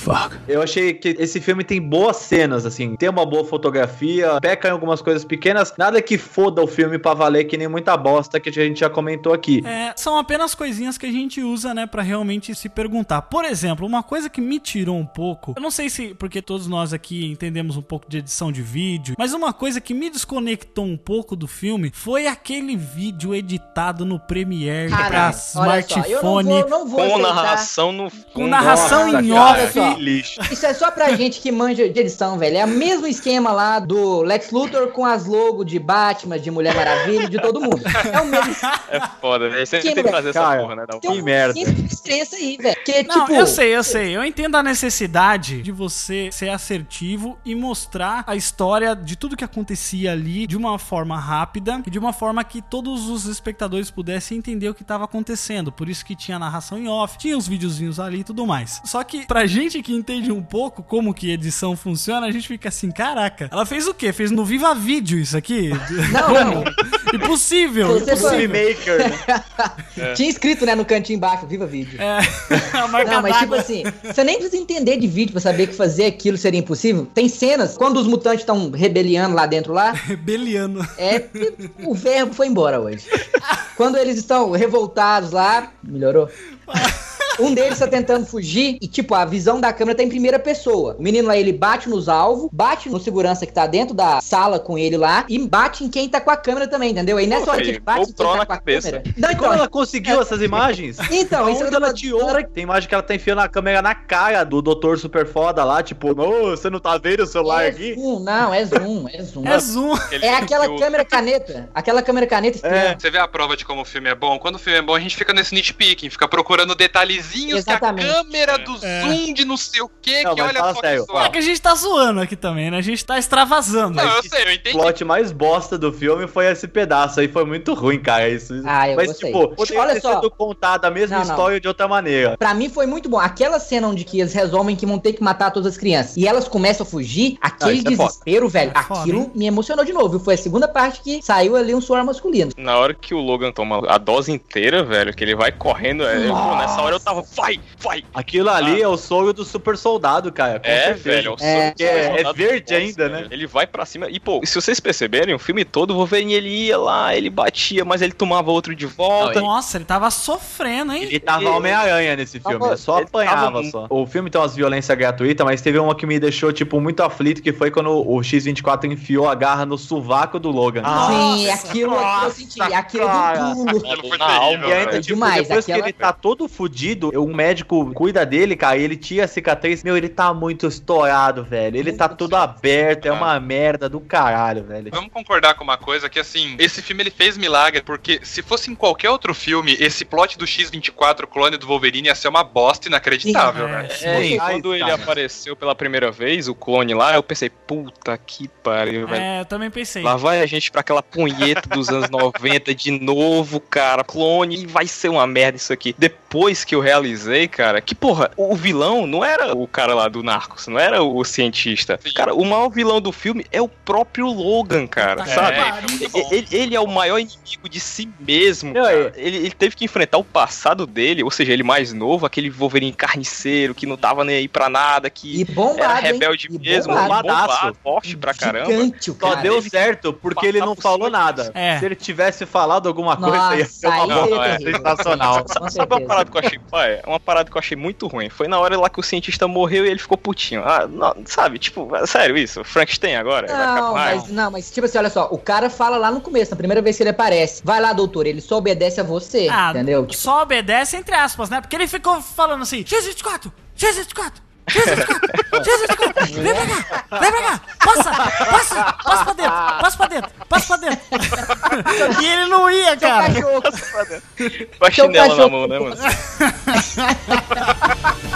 no. Eu achei que esse filme tem boas cenas, assim. Tem uma boa fotografia, peca em algumas coisas pequenas. Nada que foda o filme pra valer, que nem muita bosta que a gente já comentou aqui. É, são apenas coisinhas que a gente usa, né, pra realmente se perguntar. Por exemplo, uma coisa que me tirou um pouco, eu não sei se porque todos nós aqui entendemos um pouco de edição de vídeo, mas uma coisa que me desconectou um pouco do filme foi aquele vídeo editado no Premiere Cara, pra olha só, eu não smartphone. vou, não vou Com aceitar. narração no. Com narração Nossa, em cara, off. Isso é só pra gente que manja de edição, velho. É o mesmo esquema lá do Lex Luthor com as logos de Batman, de Mulher Maravilha, de todo mundo. É o mesmo. É foda, velho. Sempre Que tem que essa cara, porra, né? Um- um Que merda. diferença aí, velho. Que, Não, tipo, eu sei, eu sei. Eu entendo a necessidade de você ser assertivo e mostrar a história de tudo que acontecia ali de uma forma rápida e de uma forma que todos os espectadores pudessem entender o que estava acontecendo. Por isso que tinha narração em off, tinha os videozinhos ali e tudo mais. Só que pra gente que entende um pouco como que edição funciona, a gente fica assim, caraca, ela fez o quê? Fez no Viva Vídeo isso aqui? Não, [laughs] não. Impossível, Você foi- impossível. Filmmaker, né? [laughs] Tinha escrito, né, no cantinho embaixo, viva vídeo. É, [laughs] a marca Não, mas tipo assim, você nem precisa entender de vídeo pra saber que fazer aquilo seria impossível. Tem cenas, quando os mutantes estão rebeliando lá dentro lá, Rebeliano. é que o verbo foi embora hoje. Quando eles estão revoltados lá, melhorou? Um deles tá tentando fugir e, tipo, a visão da câmera tá em primeira pessoa. O menino lá, ele bate nos alvos, bate no segurança que tá dentro da sala com ele lá e bate em quem tá com a câmera também, entendeu? Aí nessa Pô, hora que ele bate em quem tá na com a cabeça. câmera... Não, Como então, ela conseguiu essas imagens? [laughs] então, isso ela tô- tirou? Tem imagem que ela tá enfiando a câmera na cara do doutor super foda lá, tipo, ô, você não tá vendo o celular É aqui? zoom, não, é zoom, é zoom. É zoom. É aquela câmera caneta. Aquela câmera caneta É. Você vê a prova de como o filme é bom? Quando o filme é bom, a gente fica nesse nitpicking, fica procurando detalhezinhos Exatamente. que a câmera do É. zoom de não sei o que, Não, que olha só sério, que É que a gente tá zoando aqui também, né? A gente tá extravasando. Não, eu sei, eu entendi. O plot mais bosta do filme foi esse pedaço aí, foi muito ruim, cara. Isso. Ah, eu Mas, gostei. tipo, poderia Olha ter só. sido contada a mesma Não, não. história de outra maneira. Pra mim foi muito bom. Aquela cena onde que eles resolvem que vão ter que matar todas as crianças e elas começam a fugir, aquele isso é desespero, velho, É aquilo me emocionou de novo. Foi a segunda parte que saiu ali um suor masculino. Na hora que o Logan toma a dose inteira, velho, que ele vai correndo, é, eu- pô, nessa hora eu tava, vai, vai. Aquilo ali é o sonho do super soldado, cara. Com É, certeza. velho, o É, sonho do é- é soldado verde Fox, ainda, né? Ele vai pra cima. E, pô, se vocês perceberem, o filme todo, o Wolverine ele ia lá, ele batia, mas ele tomava outro de volta. Nossa, ele tava sofrendo, hein? Ele tava Homem-Aranha nesse filme, Tava- ele só ele apanhava tava- só. O filme tem umas violências gratuitas, mas teve uma que me deixou, tipo, muito aflito, que foi quando o X-24 enfiou a garra no sovaco do Logan. Sim, aquilo, aquilo eu senti. Aquilo cara. do pulo. Aquilo foi Na terrível, alma, E ainda, tipo, Demais, depois que aquela- ele tá todo fudido, um médico cuida dele, cara, e ele tira a cicatriz. Meu, ele tá muito estourado, velho. Ele tá tudo aberto, é uma merda do caralho, velho. Vamos concordar com uma coisa que assim, esse filme ele fez milagre porque se fosse em qualquer outro filme, esse plot do X24 clone do Wolverine ia ser uma bosta inacreditável, velho. é. É, Sim, quando ele apareceu pela primeira vez, o clone lá, eu pensei, puta que pariu, velho. É, eu também pensei. Lá vai a gente pra aquela punheta dos anos 90 de novo, cara. Clone, e vai ser uma merda isso aqui. Depois que eu realizei, cara, que porra, o vilão não era o cara lá do Narcos, não era o cientista. Sim. Cara, o maior vilão do filme é o próprio Logan, cara, Tá sabe? E- Ele, ele é o maior inimigo de si mesmo. Cara. Ele, ele teve que enfrentar o passado dele, ou seja, ele mais novo, aquele Wolverine carniceiro que não tava nem aí pra nada, que E bombado, era hein? rebelde E mesmo, bombado. bombado, forte pra caramba. Gigante, o Só cara. deu certo porque ele não falou nada. É. Se ele tivesse falado alguma coisa, ia ser Nossa, uma aí é sensacional. [laughs] Sabe uma parada que eu achei é uma parada que eu achei muito ruim. Foi na hora lá que o cientista morreu e ele ficou putinho. Ah, não, sabe, tipo, é sério isso? Frankenstein agora? Não, mas, não, mas tipo assim, olha só, o cara fala lá no começo, na primeira vez que ele aparece. Vai lá, doutor, ele só obedece a você, Ah, entendeu? Tipo, Só obedece entre aspas, né? Porque ele ficou falando assim: X24, X24, X24, X24, vem pra cá, vem pra cá, passa, passa, passa pra dentro, passa pra dentro, passa pra dentro. e ele não ia, cara. Com a chinela na mão, né, mano? [laughs]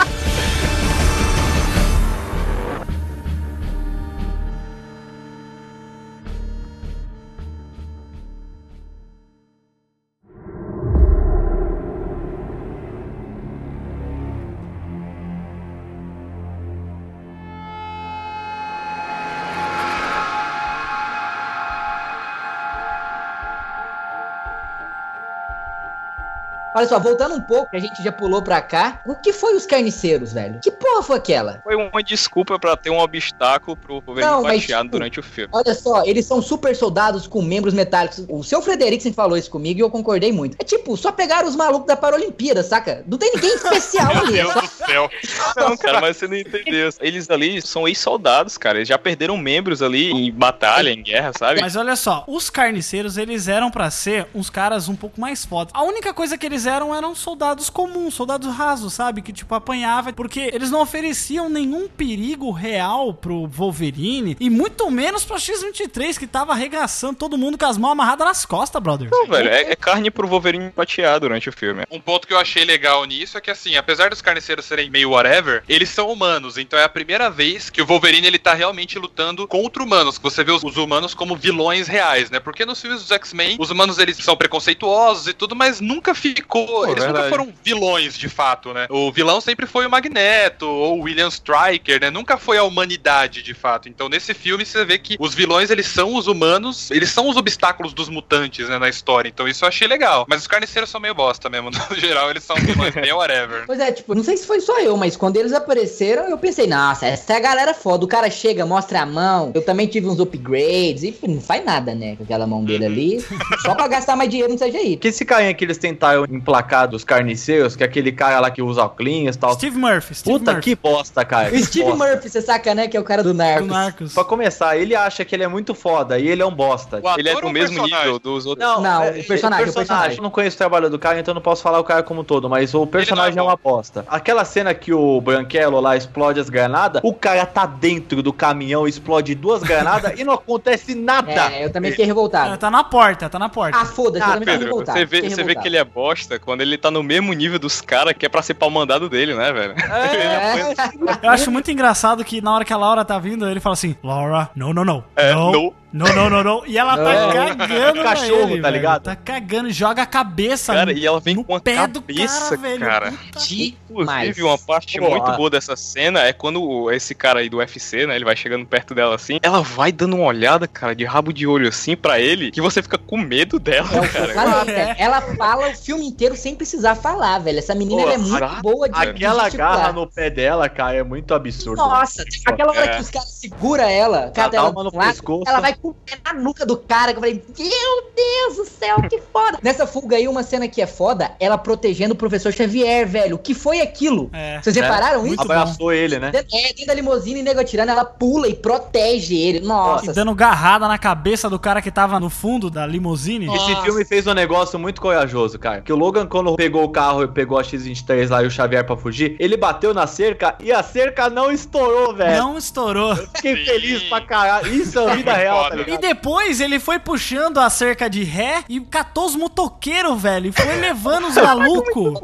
Olha só, voltando um pouco, que a gente já pulou pra cá. O que foi os carniceiros, velho? Que porra foi aquela? Foi uma desculpa pra ter um obstáculo pro mas, fatiado tipo, durante o filme. Olha só, eles são super soldados com membros metálicos. O seu Frederiksen falou isso comigo e eu concordei muito. É tipo, só pegaram os malucos da Paralimpíada, saca? Não tem ninguém especial [laughs] ali. Meu só- Deus do céu. [laughs] Não, cara, mas você não entendeu. Eles ali são ex-soldados, cara. Eles já perderam membros ali em batalha, em guerra, sabe? Mas olha só, os carniceiros, eles eram pra ser uns caras um pouco mais fodas. A única coisa que eles eram eram soldados comuns, soldados rasos, sabe? Que tipo apanhava, porque eles não ofereciam nenhum perigo real pro Wolverine e muito menos pro X-23 que tava arregaçando todo mundo com as mãos amarradas nas costas, brother. Não, velho, é, é carne pro Wolverine fatiar durante o filme. Um ponto que eu achei legal nisso é que, assim, apesar dos carniceiros serem meio whatever, eles são humanos. Então é a primeira vez que o Wolverine ele tá realmente lutando contra humanos. Que você vê os, os humanos como vilões reais, né? Porque nos filmes dos X-Men, os humanos eles são preconceituosos e tudo, mas nunca ficou. Eles nunca verdade. foram vilões de fato, né? O vilão sempre foi o Magneto ou o William Stryker, né? Nunca foi a humanidade de fato. Então nesse filme você vê que os vilões eles são os humanos, eles são os obstáculos dos mutantes, né? Na história. Então isso eu achei legal. Mas os carniceiros são meio bosta mesmo. [laughs] No geral, eles são vilões bem whatever. Pois é, tipo, não sei se foi só eu, mas quando eles apareceram, eu pensei, nossa, essa é a galera foda. O cara chega, mostra a mão. Eu também tive uns upgrades e não faz nada, né, com aquela mão dele ali. Só pra gastar mais dinheiro no CGI. Que esse carinha que eles tentaram emplacar dos carniceiros, que é aquele cara lá que usa óculos e tal. Steve Murphy, Steve Puta Murphy. que bosta, cara. O que Steve bosta. Murphy, você saca, né, que é o cara do Narcos. Do Narcos. Pra começar, ele acha que ele é muito foda e ele é um bosta. O Ele é do o mesmo personagem? nível dos outros. Não, Não, é, o personagem, o personagem. Eu não conheço o trabalho do cara, então não posso falar o cara como um todo, mas o personagem não é, é uma bosta. Aquela cena que o Branquelo lá explode as granadas, o cara tá dentro do caminhão, explode duas granadas e não acontece nada. É, eu também fiquei revoltado. tá na porta, tá na porta. Ah, foda-se, eu Ah, também fiquei Pedro, revoltado. você vê, fiquei você vê que ele é bosta quando ele tá no mesmo nível dos caras que é pra ser pau mandado dele, né, velho? É. [laughs] Eu acho muito engraçado que na hora que a Laura tá vindo, ele fala assim: Laura, não, não, não. É, não, no. Não, não, não, não. E ela tá É. cagando, Cachorro, pra ele, tá velho. ligado? Tá cagando, joga a cabeça Cara, e ela vem com do cabeça, cara, velho. cara. Que Inclusive, uma parte Pô, muito a- boa dessa cena é quando esse cara aí do UFC, né, ele vai chegando perto dela assim, ela vai dando uma olhada, cara, de rabo de olho assim pra ele, que você fica com medo dela, É cara. falei, É. Ela fala o filme inteiro sem precisar falar, velho. Essa menina Pô, ela é muito exato. boa de Aquela de garra no pé dela, cara, é muito absurdo. Nossa, aquela hora É. que os caras seguram ela, cada dá ela no pescoço. ela vai com o pé na nuca do cara, que eu falei, meu Deus do céu, que foda. Nessa fuga aí, uma cena que é foda, ela protegendo o professor Xavier, velho. O que foi aquilo? É. Vocês repararam isso? Abraçou ele, né? É, dentro da limusine, nego atirando, ela pula e protege ele. Nossa. E dando garrada na cabeça do cara que tava no fundo da limusine. Esse filme fez um negócio muito corajoso, cara. Que o Logan, quando pegou o carro e pegou a X-23 lá e o Xavier pra fugir, ele bateu na cerca e a cerca não estourou, velho. Não estourou. Fiquei Sim. feliz pra caralho. Isso é vida real, tá Foda. E ligado? depois ele foi puxando a cerca de ré e catou os motoqueiros, velho. E foi levando os [laughs] malucos.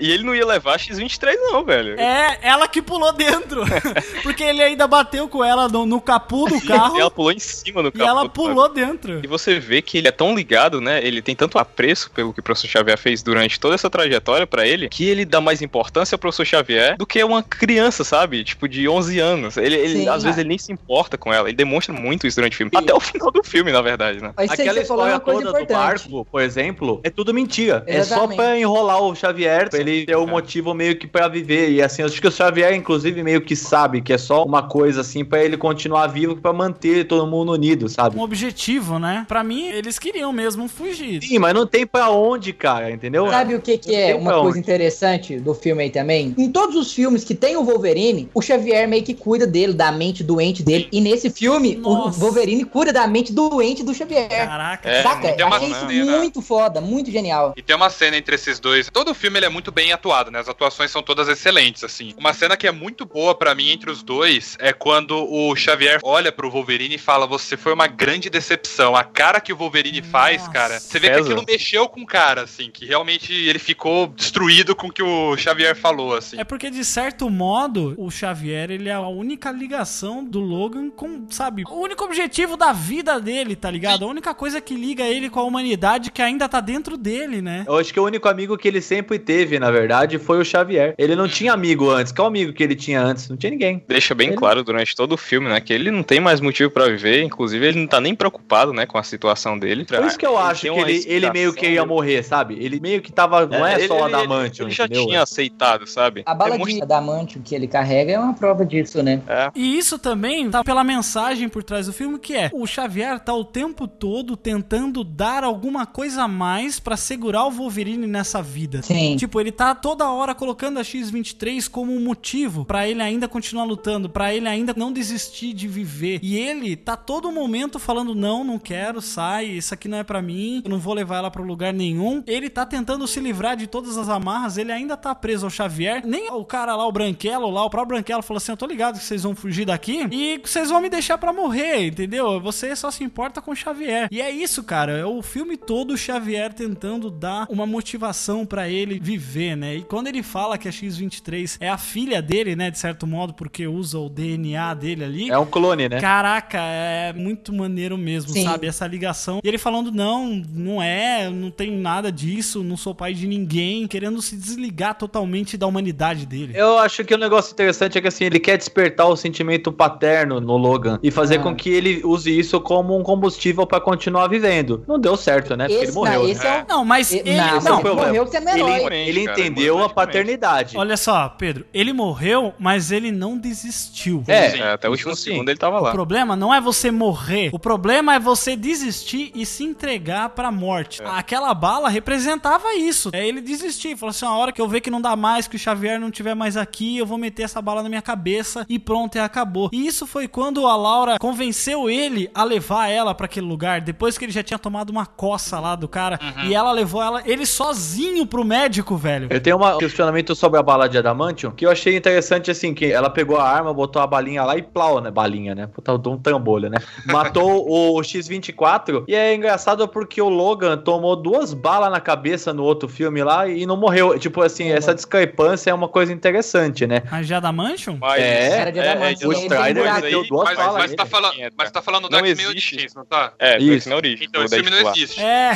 E ele não ia levar X-23 não, velho. É, ela que pulou dentro. [laughs] Porque ele ainda bateu com ela no, no capu do carro E ela pulou em cima do e capô. ela pulou dentro. E você vê que ele é tão ligado, né? Ele tem tanto apreço pelo que o professor Xavier fez durante toda essa trajetória pra ele, que ele dá mais importância ao professor Xavier do que uma criança, sabe? Tipo, de 11 anos. Ele, ele Sim, às vezes, ele nem se importa com ela. Ele demonstra muito isso durante o filme. Até o final do filme, na verdade, né? Mas Aquela que você falou é história uma coisa toda do importante. barco, por exemplo, é tudo mentira. É só Exatamente. pra enrolar o Xavier, pra ele ter o motivo meio que pra viver. E assim, eu acho que o Xavier, inclusive, meio que sabe que é só uma coisa assim pra ele continuar vivo, pra manter todo mundo unido, sabe? Um objetivo, né? Pra mim, eles queriam mesmo fugir. Sim, mas não tem pra onde, cara, entendeu? Sabe o que, que é uma coisa onde. interessante do filme aí também? Em todos os filmes que tem o Wolverine, o Xavier meio que cuida dele, da mente doente dele. E nesse filme, o Nossa. Wolverine cuida da mente doente do Xavier. Caraca. É, Saca? tem uma Achei isso cena- muito foda, muito genial. E tem uma cena entre esses dois. Todo o filme ele é muito bem atuado, né? As atuações são todas excelentes, assim. Uma cena que é muito boa pra mim entre os dois é quando o Xavier olha pro Wolverine e fala: Você foi uma grande decepção. A cara que o Wolverine faz, Nossa. cara. Você vê que Pesa. aquilo mexeu com o cara, assim. Que realmente ele ficou destruído com o que o Xavier falou, assim. É porque, de certo modo, o Xavier, ele é a única ligação do Logan com, sabe, o único objetivo da vida dele, tá ligado? A única coisa que liga ele com a humanidade que ainda tá dentro dele, né? Eu acho que o único amigo que ele sempre teve, na verdade, foi o Xavier. Ele não tinha amigo antes. Qual amigo que ele tinha antes? Não tinha ninguém. Deixa bem Ele- claro durante todo o filme, né? Que ele não tem mais motivo pra viver. Inclusive, ele não tá nem preocupado, né? Com a situação dele. Por isso que eu acho tem que ele, ele meio que ia morrer, sabe? Ele meio que tava. Não é, ele- só o ele- Adamantium, Ele já entendeu? tinha aceitado, sabe? A bala É de adamantium que ele carrega é uma prova disso, né? E isso também tá pela mensagem por trás do filme, que é o Xavier tá o tempo todo tentando dar alguma coisa a mais pra segurar o Wolverine nessa vida. Sim. Tipo, ele tá toda hora colocando a X-23 como um motivo pra ele ainda continuar lutando, pra ele ainda não desistir de viver. E ele tá todo momento falando: "Não, não quero, sai, isso aqui não é pra mim, eu não vou levar ela pra lugar nenhum". Ele tá tentando se livrar de todas as amarras, ele ainda tá preso ao Xavier. Nem o cara lá, o Branquelo lá, o próprio Branquelo falou assim: "Eu tô ligado que vocês vão fugir daqui e vocês vão me deixar pra morrer", entendeu? Você só se importa com o Xavier. E é isso, cara, é o filme todo o Xavier tentando dar uma motivação pra ele viver, né? E quando ele fala que a X-23 é a filha dele, né, de certo modo, porque usa o DNA dele ali. É um clone, né? Caraca, é muito maneiro mesmo, Sim. sabe? Essa ligação. E ele falando, não, não é, não tem nada disso, não sou pai de ninguém, querendo se desligar totalmente da humanidade dele. Eu acho que o negócio interessante é que assim, ele quer despertar o sentimento paterno no Logan e fazer Ah. com que ele use isso como um combustível pra continuar vivendo. Não deu certo, né? Porque ele Esse, morreu. não, né? é o. Não, mas ele. não, Não, esse problema. morreu que é Ele, herói. Diferente, ele cara, entendeu ele a paternidade. olha só, Pedro, ele morreu, mas ele não desistiu. É, É, até o último sim. segundo ele tava O lá. problema não é você morrer. O problema é você desistir e se entregar pra morte. Aquela bala representava isso. É ele desistir. Falou assim: a hora que eu ver que não dá mais, que o Xavier não tiver mais aqui, eu vou meter essa bala na minha cabeça e pronto, e acabou. E isso foi quando a Laura convenceu ele a levar ela pra aquele lugar. Depois que ele já tinha tomado uma coça lá do cara. E ela levou ela, ele sozinho pro médico, velho. Eu tenho um questionamento sobre a bala de Adamantium que eu achei interessante, assim, que ela pegou a arma, botou a balinha lá e plau, né? Balinha, né? Puta, um trambolho, né? Matou o X-24 e é engraçado porque o Logan tomou duas balas na cabeça no outro filme lá e não morreu. Tipo assim, essa discrepância é uma coisa interessante, né? A Jadamantium? Mas, É, Era de Adamantium, o ele tem Strider duas Mas, balas mas, tá falando, mas tá falando do Não X-Men existe. Origins, não tá? É, Isso. isso na origem. Então esse filme não existe. É.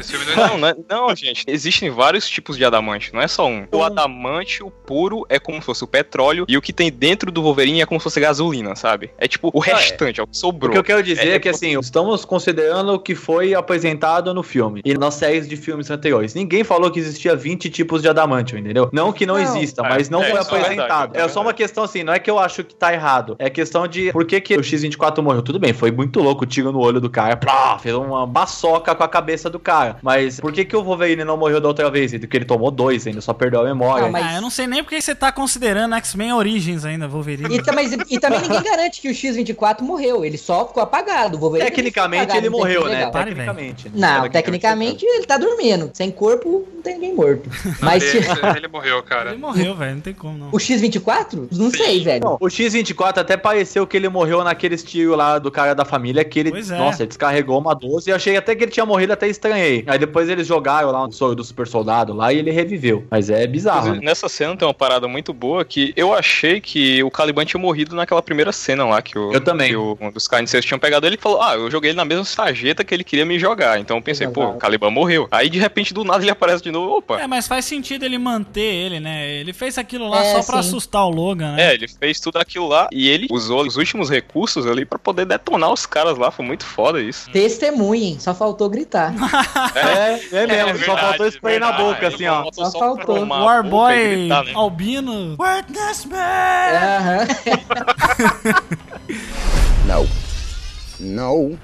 Esse filme não existe. Não, não, é- não, gente. Existem vários tipos de adamante, não é só um. O adamante, o puro, é como se fosse o petróleo, e o que tem dentro do Wolverine é como se fosse gasolina, sabe? É tipo o restante, é o que O sobrou. que eu quero dizer é, É, que, assim, estamos considerando o que foi apresentado no filme e nas séries de filmes anteriores. Ninguém falou que existia 20 tipos de adamantium, entendeu? Não que não, Não. exista, É, mas não é, foi é apresentado. verdade, É, é só uma questão assim, não é que eu acho que tá errado. É questão de por que, que o X-24 morreu. Tudo bem, foi muito louco o tiro no olho do cara. Plá, fez uma baçoca com a cabeça do cara. Mas por que, que o Wolverine não morreu da outra vez? Porque ele tomou dois ainda, só perdeu a memória. Não, mas- Ah, eu não sei nem porque você tá considerando X-Men Origins ainda, Wolverine. E, também, e também ninguém [laughs] garante que o X-24 morreu. Ele só ficou apagado. O Wolverine Tecnicamente também ele apagado, morreu, não né? legal. Tecnicamente. né? Não, tecnicamente ele tá dormindo. Sem corpo, não tem ninguém morto. [laughs] Mas ele, ele morreu, cara. Ele morreu, velho, não tem como não. o X-24? Não sei, velho. Não, o X-24 até pareceu que ele morreu naqueles tiros lá do cara da família, que ele, Pois é. nossa, ele descarregou uma 12 e achei até que ele tinha morrido, até estranhei. Aí depois eles jogaram lá o soro do super soldado lá e ele reviveu. Mas é bizarro, né? Nessa cena tem uma parada muito boa que eu achei que o Caliban tinha morrido naquela primeira cena lá que o, Eu também. que o, um dos carniceiros tinham pegado ele e falou: Ah, eu joguei ele na mesma sarjeta que ele queria me jogar. Então eu pensei, pô, o Caliban morreu. Aí de repente do nada ele aparece de novo. Opa! É, mas faz sentido ele manter ele, né? Ele fez aquilo lá É, só pra sim. assustar o Logan, né? É, ele fez tudo aquilo lá e ele usou os últimos recursos ali pra poder detonar detonar os caras lá, foi muito foda isso. [laughs] Testemunhem, só faltou gritar. É, é mesmo, só verdade, faltou spray na verdade. boca, assim, ó. Faltou Só faltou. pra arrumar a War boca e Boy gritar, né? Albino. Witness me! Aham. No. No,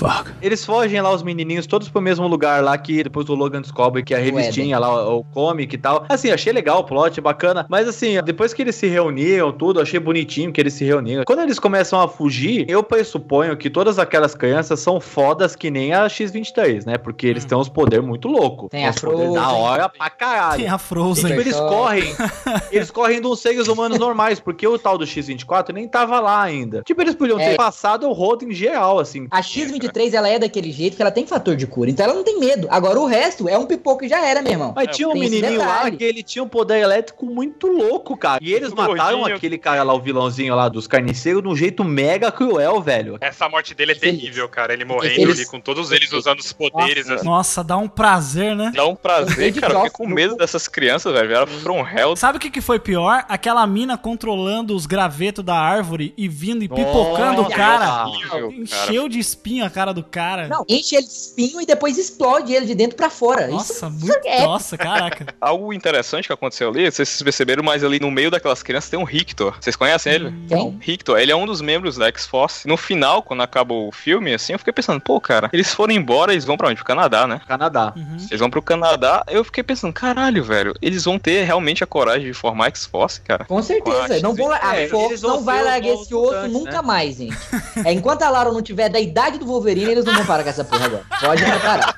no. Eles fogem lá, os menininhos, todos pro mesmo lugar lá, que depois o Logan descobre que é a revistinha lá, o, o comic e tal. Assim, achei legal o plot, bacana. Mas assim, depois que eles se reuniam, tudo, achei bonitinho que eles se reuniam. Quando eles começam a fugir, eu pressuponho que todas aquelas crianças são fodas que nem a X-23, né? Porque eles têm uns poderes muito loucos. Tem a poderes da Frozen. hora pra caralho. Tem a Frozen. Tipo, eles correm. [laughs] eles correm de uns seres humanos normais, porque o tal do X-24 nem tava lá ainda. Tipo, eles podiam É. ter passado o rodo em geral, assim. A X-23, ela é daquele jeito que ela tem fator de cura, então ela não tem medo. Agora o resto é um pipoco e já era, meu irmão. Mas tinha um menininho lá que ele tinha um poder elétrico muito louco, cara. E eles Muito mataram gordinho. aquele cara lá, o vilãozinho lá dos carniceiros, de um jeito mega cruel, velho. Essa morte dele é terrível, cara. Ele morrendo Eles- ali com todos eles usando os poderes. assim. Nossa, dá um prazer, né? Dá um prazer, cara. Eu fiquei com medo dessas crianças, velho. Vieram from hell. Sabe o que, que foi pior? Aquela mina controlando os gravetos da árvore e vindo e pipocando o Nossa, cara. horrível, cara. Encheu de espinho a cara do cara. Não, enche ele de espinho e depois explode ele de dentro pra fora. Nossa, Isso, muito. isso é Nossa, caraca. [laughs] Algo interessante que aconteceu ali, não sei se vocês perceberam, mas ali no meio daquelas crianças tem um Rictor. Vocês conhecem ele? Quem? Rictor, ele é um dos membros da X-Force. No final, quando acabou o filme, assim, eu fiquei pensando, pô, cara, eles foram embora, eles vão pra onde? Pro Canadá, né? Canadá. Eles vão pro Canadá, eu fiquei pensando, caralho, velho, eles vão ter realmente a coragem de formar a X-Force, cara. Com certeza. Não vão, a É, Fox não vai largar esse osso mutantes, nunca né? mais, gente. É, enquanto a Laura não tiver da idade do Wolverine, eles não vão parar com essa porra agora. Pode preparar.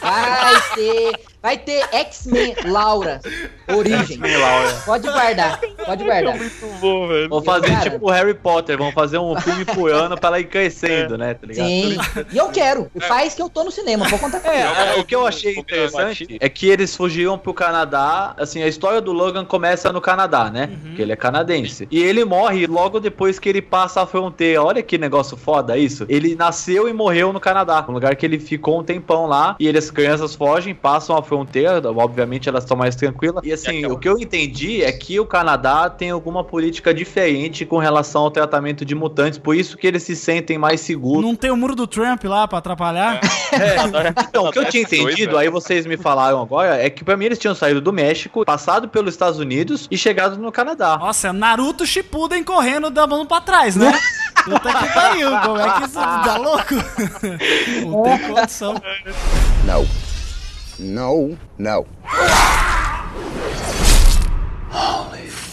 Vai ter. Vai ter X-Men Laura. Origem. Pode guardar. Pode guardar. Muito bom, velho. Vão fazer Cara. tipo o Harry Potter, vão fazer um filme por [laughs] ano pra ela ir crescendo, né? Tá ligado? Sim. E eu quero. Faz que eu tô no cinema. Pode contar comigo. É, é, o que eu achei Vou interessante é que eles fugiram pro Canadá. Assim, a história do Logan começa no Canadá, né? Porque ele é canadense. E ele morre logo depois que ele passa a fronteira. Olha que negócio foda isso. Ele nasceu e morreu no Canadá, um lugar que ele ficou um tempão lá. E eles, as crianças fogem, passam a fronteira. Obviamente elas estão mais tranquilas. E assim, o que eu entendi é que o Canadá tem alguma política diferente com relação ao tratamento de mutantes. Por isso que eles se sentem mais seguros. Não tem o muro do Trump lá pra atrapalhar? [laughs] Então, o que eu tinha entendido, aí vocês me falaram agora, é que pra mim eles tinham saído do México, passado pelos Estados Unidos e chegado no Canadá. Nossa, é Naruto Shippuden correndo da mão pra trás, né? [laughs] Puta que pariu, como é que isso tá louco? [laughs] Não tem condição. No. No,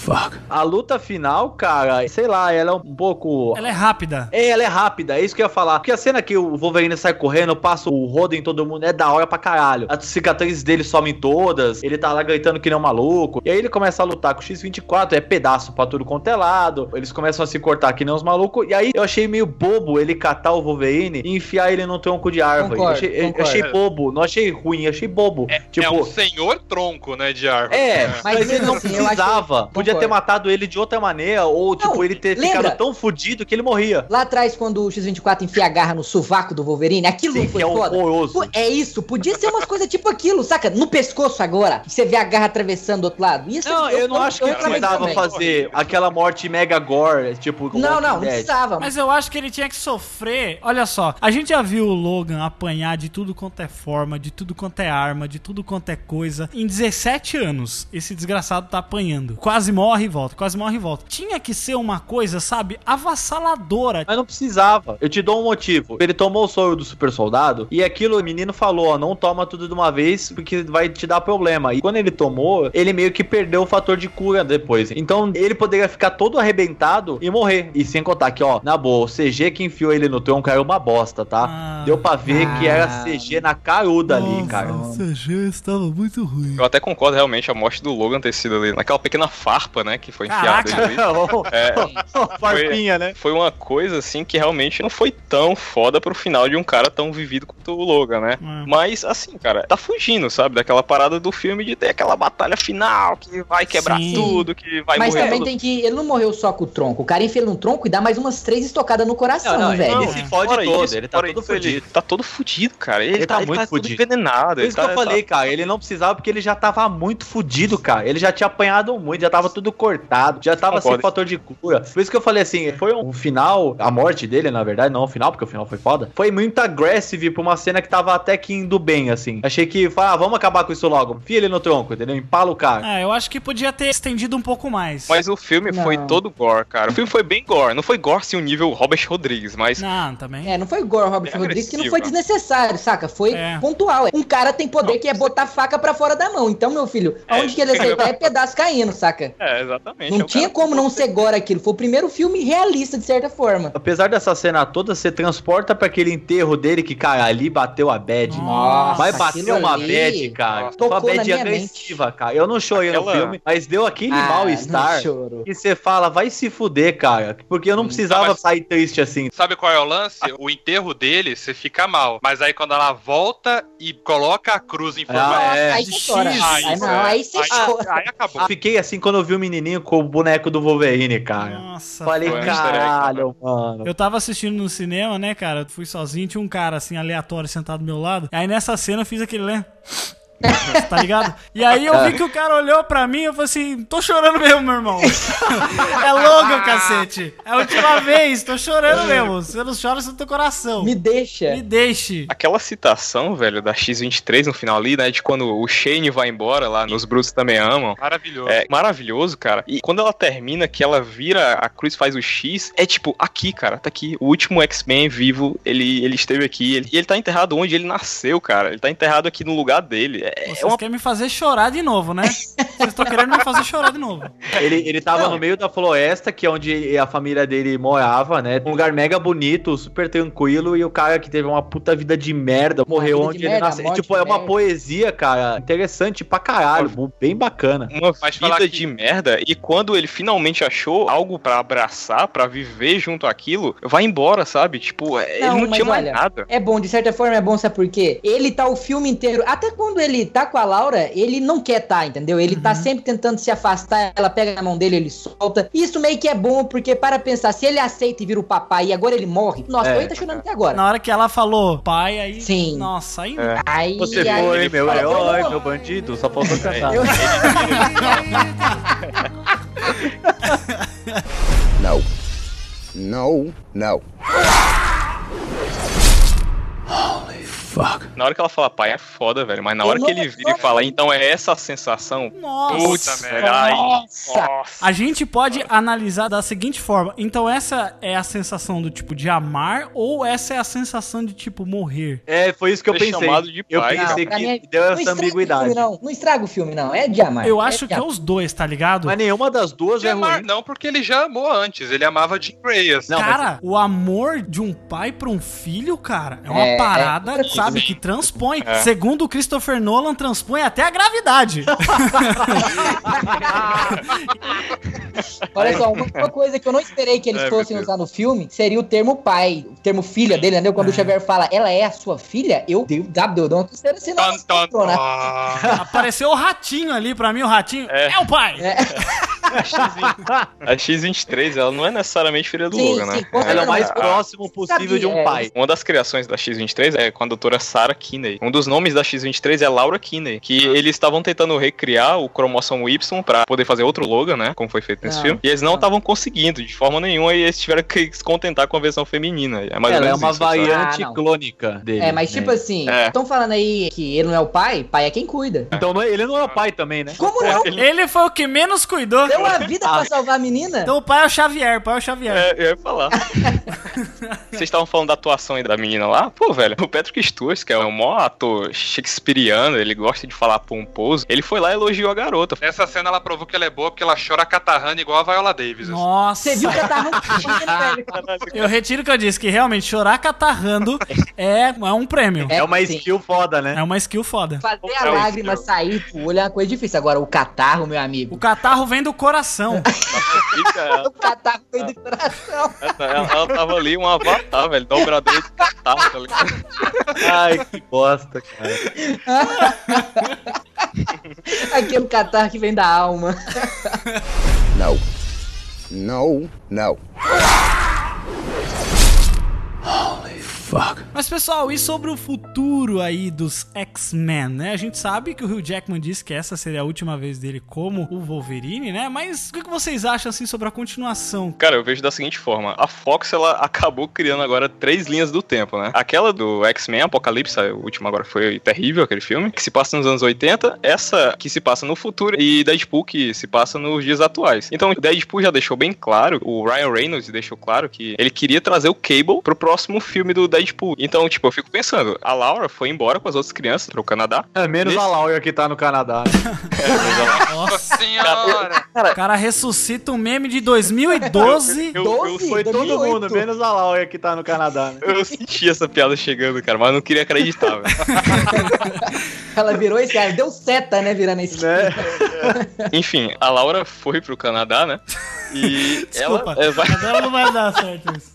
no. A luta final, cara, sei lá, ela é um pouco. Ela é rápida. É, ela é rápida, é isso que eu ia falar. Porque a cena que o Wolverine sai correndo, passa o rodo em todo mundo, é da hora pra caralho. As cicatrizes dele somem todas, ele tá lá gritando que nem um maluco. E aí ele começa a lutar com o X-24, é pedaço pra tudo quanto é lado. Eles começam a se cortar que nem uns malucos. E aí eu achei meio bobo ele catar o Wolverine e enfiar ele num tronco de árvore. Concordo, eu, achei, eu achei bobo, não achei ruim, achei bobo. É, tipo, é um senhor tronco, né, de árvore. É, É. mas, Mas ele não assim, eu achei- precisava. Podia ter matado ele de outra maneira, ou tipo, Não, ele ter lembra? ficado tão fudido que ele morria. Lá atrás, quando o X-24 enfia a garra no sovaco do Wolverine, aquilo Sim, não foi que é foda? horroroso. É isso, podia ser umas coisas tipo aquilo, saca? No pescoço agora, você vê a garra atravessando do outro lado. Ser- Não, eu não acho que reclamei precisava fazer aquela morte mega gore, tipo, Não, não, não precisava. Mas eu acho que ele tinha que sofrer. Olha só, a gente já viu o Logan apanhar de tudo quanto é forma, de tudo quanto é arma, de tudo quanto é coisa. Em 17 anos, esse desgraçado tá apanhando. Quase morre e volta, quase morre e volta. Tinha que ser uma coisa, sabe, avassaladora. Mas não precisava. Eu te dou um motivo. Ele tomou o soro do super soldado e aquilo o menino falou, ó, não toma tudo de uma vez porque vai te dar problema. E quando ele tomou, ele meio que perdeu o fator de cura depois. Então ele poderia ficar todo arrebentado e morrer. E sem contar que, ó, na boa, o CG que enfiou ele no tronco era uma bosta, tá? Ah. Deu pra ver que era Ah. CG na caruda ali, cara. CG estava muito ruim. Eu até concordo realmente a morte do Logan ter sido ali naquela pequena farpa, né, que foi enfiada ali. [laughs] É, Farpinha, né? foi uma coisa assim que realmente não foi tão foda pro final de um cara tão vivido quanto o Logan, né? Hum. Mas assim, cara, tá fugindo, sabe? Daquela parada do filme de ter aquela batalha final que vai quebrar Sim. tudo, que vai Mas morrer também todo tem que. Ele não morreu só com o tronco. O cara enfia ele no tronco e dá mais umas três estocadas no coração, Não, não, velho. ele se fode Fora todo, isso, ele tá todo isso, ele fudido. Tá todo fudido, cara. Ele, Ele tá, tá ele muito tá todo fudido. envenenado. Por ele isso tá, que eu falei, cara, ele não precisava porque ele já tava muito fudido, cara. Ele já tinha apanhado muito, já tava tudo tudo cortado, já tava sem fator de cura. Por isso que eu falei assim, foi um final, a morte dele, na verdade, não o final, porque o final foi foda. Foi muito aggressive pra uma cena que tava até que indo bem, assim. Achei que, ah, vamos acabar com isso logo. Fia ele no tronco, entendeu? Empala o cara. É, eu acho que podia ter estendido um pouco mais. Mas o filme foi Não. todo gore, cara. O filme foi bem gore. Não foi gore assim o nível Robert Rodrigues, mas. Não, também. É, não foi Gore Robert É Rodrigues que não agressivo, foi desnecessário, saca? Foi É. pontual. Um cara tem poder que é botar faca pra fora da mão. Então, meu filho, aonde que ele aceitar é pedaço caindo, saca? É, exatamente. Não É tinha cara- como não ser gore aquilo. Foi o primeiro filme realista, de certa forma. Apesar dessa cena toda, você transporta pra aquele enterro dele que, cara, ali bateu a bad. Nossa, Vai bater uma ali bad, cara. tocou Uma na bad minha agressiva, cara. Eu não chorei no Aquela- filme, mas deu aquele Ah, mal-estar que você fala, vai se fuder, cara. Porque eu não precisava mas- sair triste assim. Sabe qual é o lance? O enterro dele, você fica mal. Mas aí quando ela volta e coloca a cruz em forma. Ah, é. Aí você chora. Aí não, aí você Aí, chora. aí acabou. Eu fiquei assim quando eu vi o menininho com o boneco do Wolverine, cara. Nossa. Falei, Foi egg, caralho, mano. Eu tava assistindo no cinema, né, cara? Eu fui sozinho, tinha um cara assim, aleatório, sentado do meu lado. Aí nessa cena eu fiz aquele, né? Tá ligado? E aí eu vi que o cara olhou pra mim e eu falei assim: tô chorando mesmo, meu irmão. é Logan, cacete. É a última vez, tô chorando mesmo. Você não chora, você não tem coração. Me deixa. Me deixe. Aquela citação, velho, da X23 no final ali, né? De quando o Shane vai embora lá, nos Brutos também amam. Maravilhoso. É maravilhoso, cara. E quando ela termina, que ela vira, a Cruz faz o X, é tipo, aqui, cara, tá aqui. O último X-Men vivo, ele, ele esteve aqui. Ele, e ele tá enterrado onde ele nasceu, cara. Ele tá enterrado aqui no lugar dele. É, Vocês é uma querem me fazer chorar de novo, né? Vocês estão querendo me fazer chorar de novo. Ele, ele tava no meio da floresta, que é onde a família dele morava, né? Um lugar mega bonito, super tranquilo, e o cara que teve uma puta vida de merda, morreu onde de ele merda, nasceu. Tipo, é uma merda. poesia, cara, interessante pra caralho, bem bacana. uma Mas vida que- de merda e quando ele finalmente achou algo pra abraçar, pra viver junto àquilo, vai embora, sabe? Tipo, é, ele não mas tinha mais olha, nada. É bom, de certa forma é bom, sabe por quê? Ele tá o filme inteiro, até quando ele tá com a Laura, ele não quer tá, entendeu? Ele tá sempre tentando se afastar, ela pega na mão dele, ele solta. Isso meio que é bom, porque para pensar, se ele aceita e vira o papai e agora ele morre, nossa, É. eu ia tá chorando até agora. Na hora que ela falou pai, aí. Sim. Nossa, aí. É. Aí, Você aí, foi, ele meu herói, "Vamos meu bandido, só faltou [laughs] cantar. Eu- [laughs] No. No, no. Na hora que ela fala pai é foda, velho. Mas na hora que ele vira e fala, então é essa a sensação. Nossa. Merda. velho. Ai, Nossa. A gente pode analisar da seguinte forma. Então, essa é a sensação do tipo de amar ou essa é a sensação de tipo morrer? É, foi isso que eu Ser pensei. chamado de eu pai. pensei Não, que mim é- deu essa ambiguidade. filme, não. Não estraga o filme, não. É de amar. Eu É acho que é amar. os dois, tá ligado? Mas nenhuma das duas De é amar, ruim. não, porque ele já amou antes. Ele amava Jim Grey. assim. Não, mas- Cara, o amor de um pai pra um filho, cara, é uma É, parada, é outra sabe, coisa. que transpõe. É. Segundo o Christopher Nolan, transpõe até a gravidade. [laughs] Olha só, uma, coisa que eu não esperei que eles Ai, fossem usar no filme seria o termo pai, o termo filha dele, entendeu? Quando É. o Xavier fala, ela é a sua filha, eu dei sinal. Tan, tan, tan. Apareceu o ratinho ali, pra mim o ratinho é, É. o pai. É. [laughs] A X23, ela não é necessariamente filha do Sim, Logan, sim, né? Ela é o mais próximo possível de um é. pai. Uma das criações da X23 é com a doutora Sarah Kinney. Um dos nomes da X23 é Laura Kinney, que eles estavam tentando recriar o cromossomo Y pra poder fazer outro Logan, né? Como foi feito nesse Não, filme. E eles não estavam conseguindo, de forma nenhuma, e eles tiveram que se contentar com a versão feminina. É mais ou Ela é uma isso, variante Ah, não. clônica dele. É, mas né? tipo assim, É. estão falando aí que ele não é o pai, pai é quem cuida. Então não é- ele não é o pai também, né? Como não? Ele foi o que menos cuidou. Deu a vida pra salvar a menina? Então o pai é o Xavier, o pai é o Xavier. É, eu ia falar. [laughs] Vocês estavam falando da atuação aí da menina lá? Pô, velho, o Patrick Stewart, que é um maior ator shakespeariano, ele gosta de falar pomposo, ele foi lá e elogiou a garota. Nessa cena ela provou que ela é boa porque ela chora catarrando igual a Viola Davis. assim. Nossa. Você viu velho? [laughs] Eu retiro o que eu disse, que realmente chorar catarrando é, é um prêmio. É uma skill foda, né? É uma skill foda. Fazer É a o lágrima skill. sair do olho é uma coisa difícil. Agora, o catarro, meu amigo. O catarro vem do coração. [laughs] O catarro veio do coração. ela, ela tava ali um avatar, velho, dobrador de catarro, tá ligado? [laughs] Ai, que bosta, cara. [laughs] Aquele catarro que vem da alma. No. No, no. Fuck. Mas pessoal, e sobre o futuro aí dos X-Men, né? A gente sabe que o Hugh Jackman disse que essa seria a última vez dele como o Wolverine, né? Mas o que vocês acham assim sobre a continuação? Cara, eu vejo da seguinte forma: a Fox ela [laughs] acabou criando agora três linhas do tempo, né? Aquela do X-Men Apocalipse, a última agora foi terrível aquele filme, que se passa nos anos 80, essa que se passa no futuro e Deadpool que se passa nos dias atuais. Então, o Deadpool já deixou bem claro, o Ryan Reynolds deixou claro que ele queria trazer o Cable pro próximo filme do Deadpool. Então, tipo, eu fico pensando, a Laura foi embora com as outras crianças pro Canadá. É, menos Nesse- a Laura que tá no Canadá. [laughs] Nossa senhora! [laughs] O cara ressuscita um meme de 2012. Eu, eu, 12? foi todo 2008. mundo, menos a Laura que tá no Canadá. Eu senti essa piada chegando, cara, mas eu não queria acreditar, velho. [laughs] Ela virou esse cara, deu seta, né, virando esse Né? Enfim, a Laura foi pro Canadá, né? E Desculpa, ela é, vai- agora não vai dar certo isso.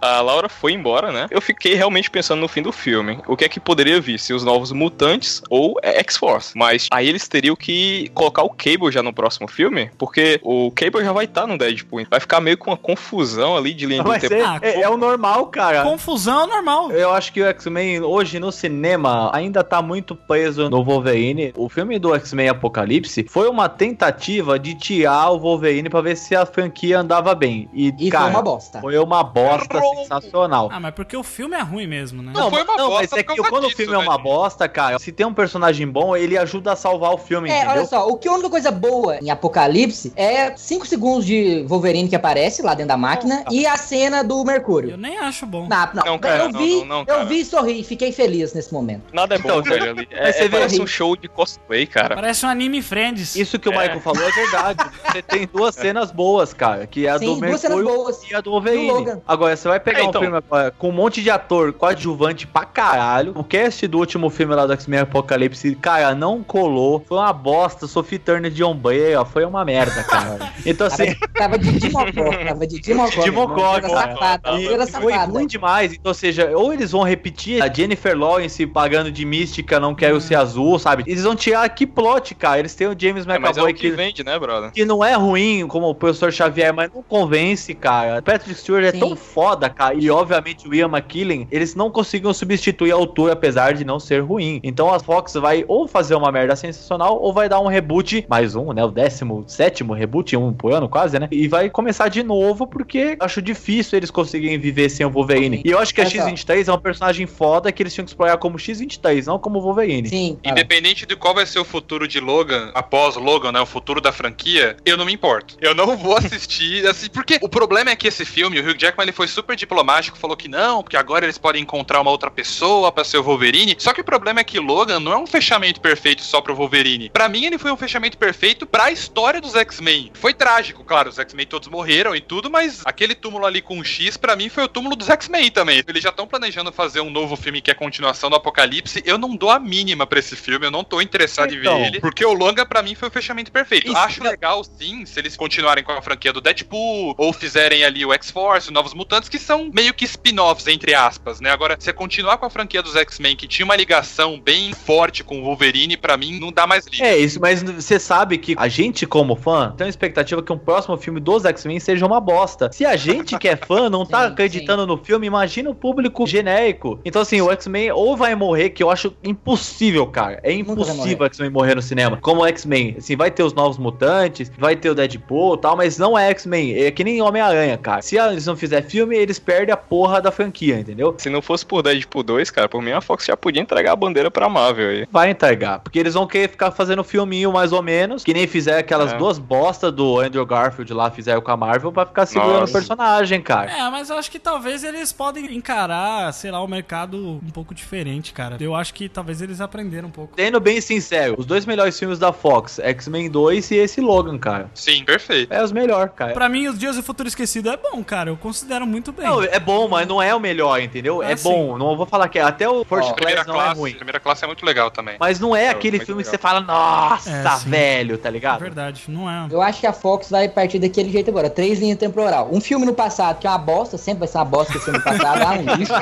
A Laura foi embora, né? Eu fiquei realmente pensando no fim do filme. O que é que poderia vir? Se os novos mutantes ou X-Force. Mas aí eles teriam que colocar o Cable já no próximo filme, porque o Cable já vai estar no Deadpool. Vai ficar meio com uma confusão ali de linha Vai tempo. ser, Ah, é, é o normal, cara. Confusão é normal. Eu acho que o X-Men hoje no cinema ainda tá muito preso no Wolverine. O filme do X-Men Apocalipse foi uma tentativa de tirar o Wolverine pra ver se a franquia andava bem. E, E cara, foi uma bosta. Foi uma bosta sensacional. Ah, mas porque o filme é ruim mesmo, né? Não, foi uma não, mas bosta é por que quando o disso, filme é uma velho. bosta, cara, se tem um personagem bom, ele ajuda a salvar o filme, É, entendeu? olha só, o que a única coisa boa em Apocalipse é 5 segundos de Wolverine que aparece lá dentro da máquina e a cena do Mercúrio. Eu nem acho bom. Não, não, Não, cara, eu não, vi, não, não, eu cara. vi e sorri, fiquei feliz nesse momento. Nada é bom, Então, velho. Ali. [laughs] É, mas você é, vê- parece um show de cosplay, cara. Parece um anime Friends. Isso que o Michael falou é verdade. [laughs] Você tem duas cenas boas, cara, que é a Sim, do duas cenas Mercúrio boas. e a do Wolverine. Do Agora, você vai pegar É, então. um filme agora com um monte de ator coadjuvante pra caralho. O cast do último filme lá do X-Men Apocalipse, cara, não colou. Foi uma bosta. Sophie Turner de Ombreira. Foi uma merda, cara. [laughs] Então, Tava, assim... tava de Dimocó, tava de Dimocó. De meu irmão. Mocó, Era cara. safada, E era foi ruim demais. Então, ou seja, ou eles vão repetir a Jennifer Lawrence pagando de mística, não quero ser azul, sabe? Eles vão tirar que plot, cara. Eles têm o James É, mas é o McAvoy que que, vende, né, brother? que não é ruim como o professor Xavier, mas não convence, cara. Patrick Stewart é Sim. tão foda, cara. E obviamente o Ian McKellen, eles não conseguiram substituir a altura, apesar de não ser ruim. Então a Fox vai ou fazer uma merda sensacional, ou vai dar um reboot, mais um, né? O 17 reboot, um por ano quase, né? E vai começar de novo, porque acho difícil eles conseguirem viver sem o Wolverine. E eu acho que a Olha só. X-23 é um personagem foda que eles tinham que explorar como X-23, não como Wolverine. Sim. Independente de qual vai ser o futuro de Logan, após Logan, né? O futuro da franquia, eu não me importo. Eu não vou [laughs] assistir, assim, porque o problema é que esse filme, o Hugh Jackman, ele foi super diplomático, falou que não, porque agora eles podem encontrar uma outra pessoa pra ser o Wolverine. Só que o problema é que Logan não é um fechamento perfeito só pro Wolverine. Pra mim, ele foi um fechamento perfeito pra história dos X-Men. Foi trágico, claro, os X-Men todos morreram e tudo, mas aquele túmulo ali com um X, pra mim, foi o túmulo dos X-Men também. Eles já estão planejando fazer um novo filme que é a continuação do Apocalipse. Eu não dou a mínima pra esse filme, eu não tô interessado em Então. ver ele, porque o longa pra mim foi o fechamento perfeito. Isso, Acho legal, sim, se eles continuarem com a franquia do Deadpool, ou fizerem ali o X-Force, Novos Mutantes, que são meio que spin-offs, entre aspas, né? Agora, você continuar com a franquia dos X-Men, que tinha uma ligação bem forte com o Wolverine, pra mim, não dá mais liga. É, isso, mas você sabe que a gente, como fã, tem uma expectativa que um próximo filme dos X-Men seja uma bosta. Se a gente que é fã não tá [laughs] Sim, acreditando no filme, imagina o público genérico. Então, assim, o X-Men ou vai morrer, que eu acho impossível, cara. É impossível o X-Men morrer no cinema. Como o X-Men, assim, vai ter os novos mutantes, vai ter o Deadpool e tal, mas não é X-Men. É que nem Homem-Aranha, cara. Se eles não fizerem filme, eles perdem a porra da franquia, entendeu? Se não fosse por Deadpool 2, cara, por mim a Fox já podia entregar a bandeira pra Marvel aí. Vai entregar. Porque eles vão querer ficar fazendo filminho mais ou menos. Que nem fizeram aquelas É. duas bostas do Andrew Garfield lá, fizeram com a Marvel pra ficar segurando Nossa. o personagem, cara. É, mas eu acho que talvez eles podem encarar, sei lá, o mercado um pouco diferente, cara. Eu acho que talvez eles aprenderam um pouco. Sendo bem sincero, os dois melhores filmes da Fox, X-Men 2 e esse Logan, cara. Sim, perfeito. É os melhores, cara. Pra mim, Os Dias do Futuro Esquecido é bom, cara. Eu considero muito bem. Não, é bom, mas não é o melhor, entendeu? Ah, é sim. bom. Não vou falar que é. Até o First Primeira Class não é classe, ruim. primeira classe é muito legal também. Mas não é É, aquele filme que legal. você fala, nossa, É, velho, tá É ligado? verdade, não é. Eu acho que a Fox vai partir daquele jeito agora. Três linhas temporal. Um filme no passado, que é uma bosta, sempre vai ser uma bosta esse filme no passado, ah, um lixo.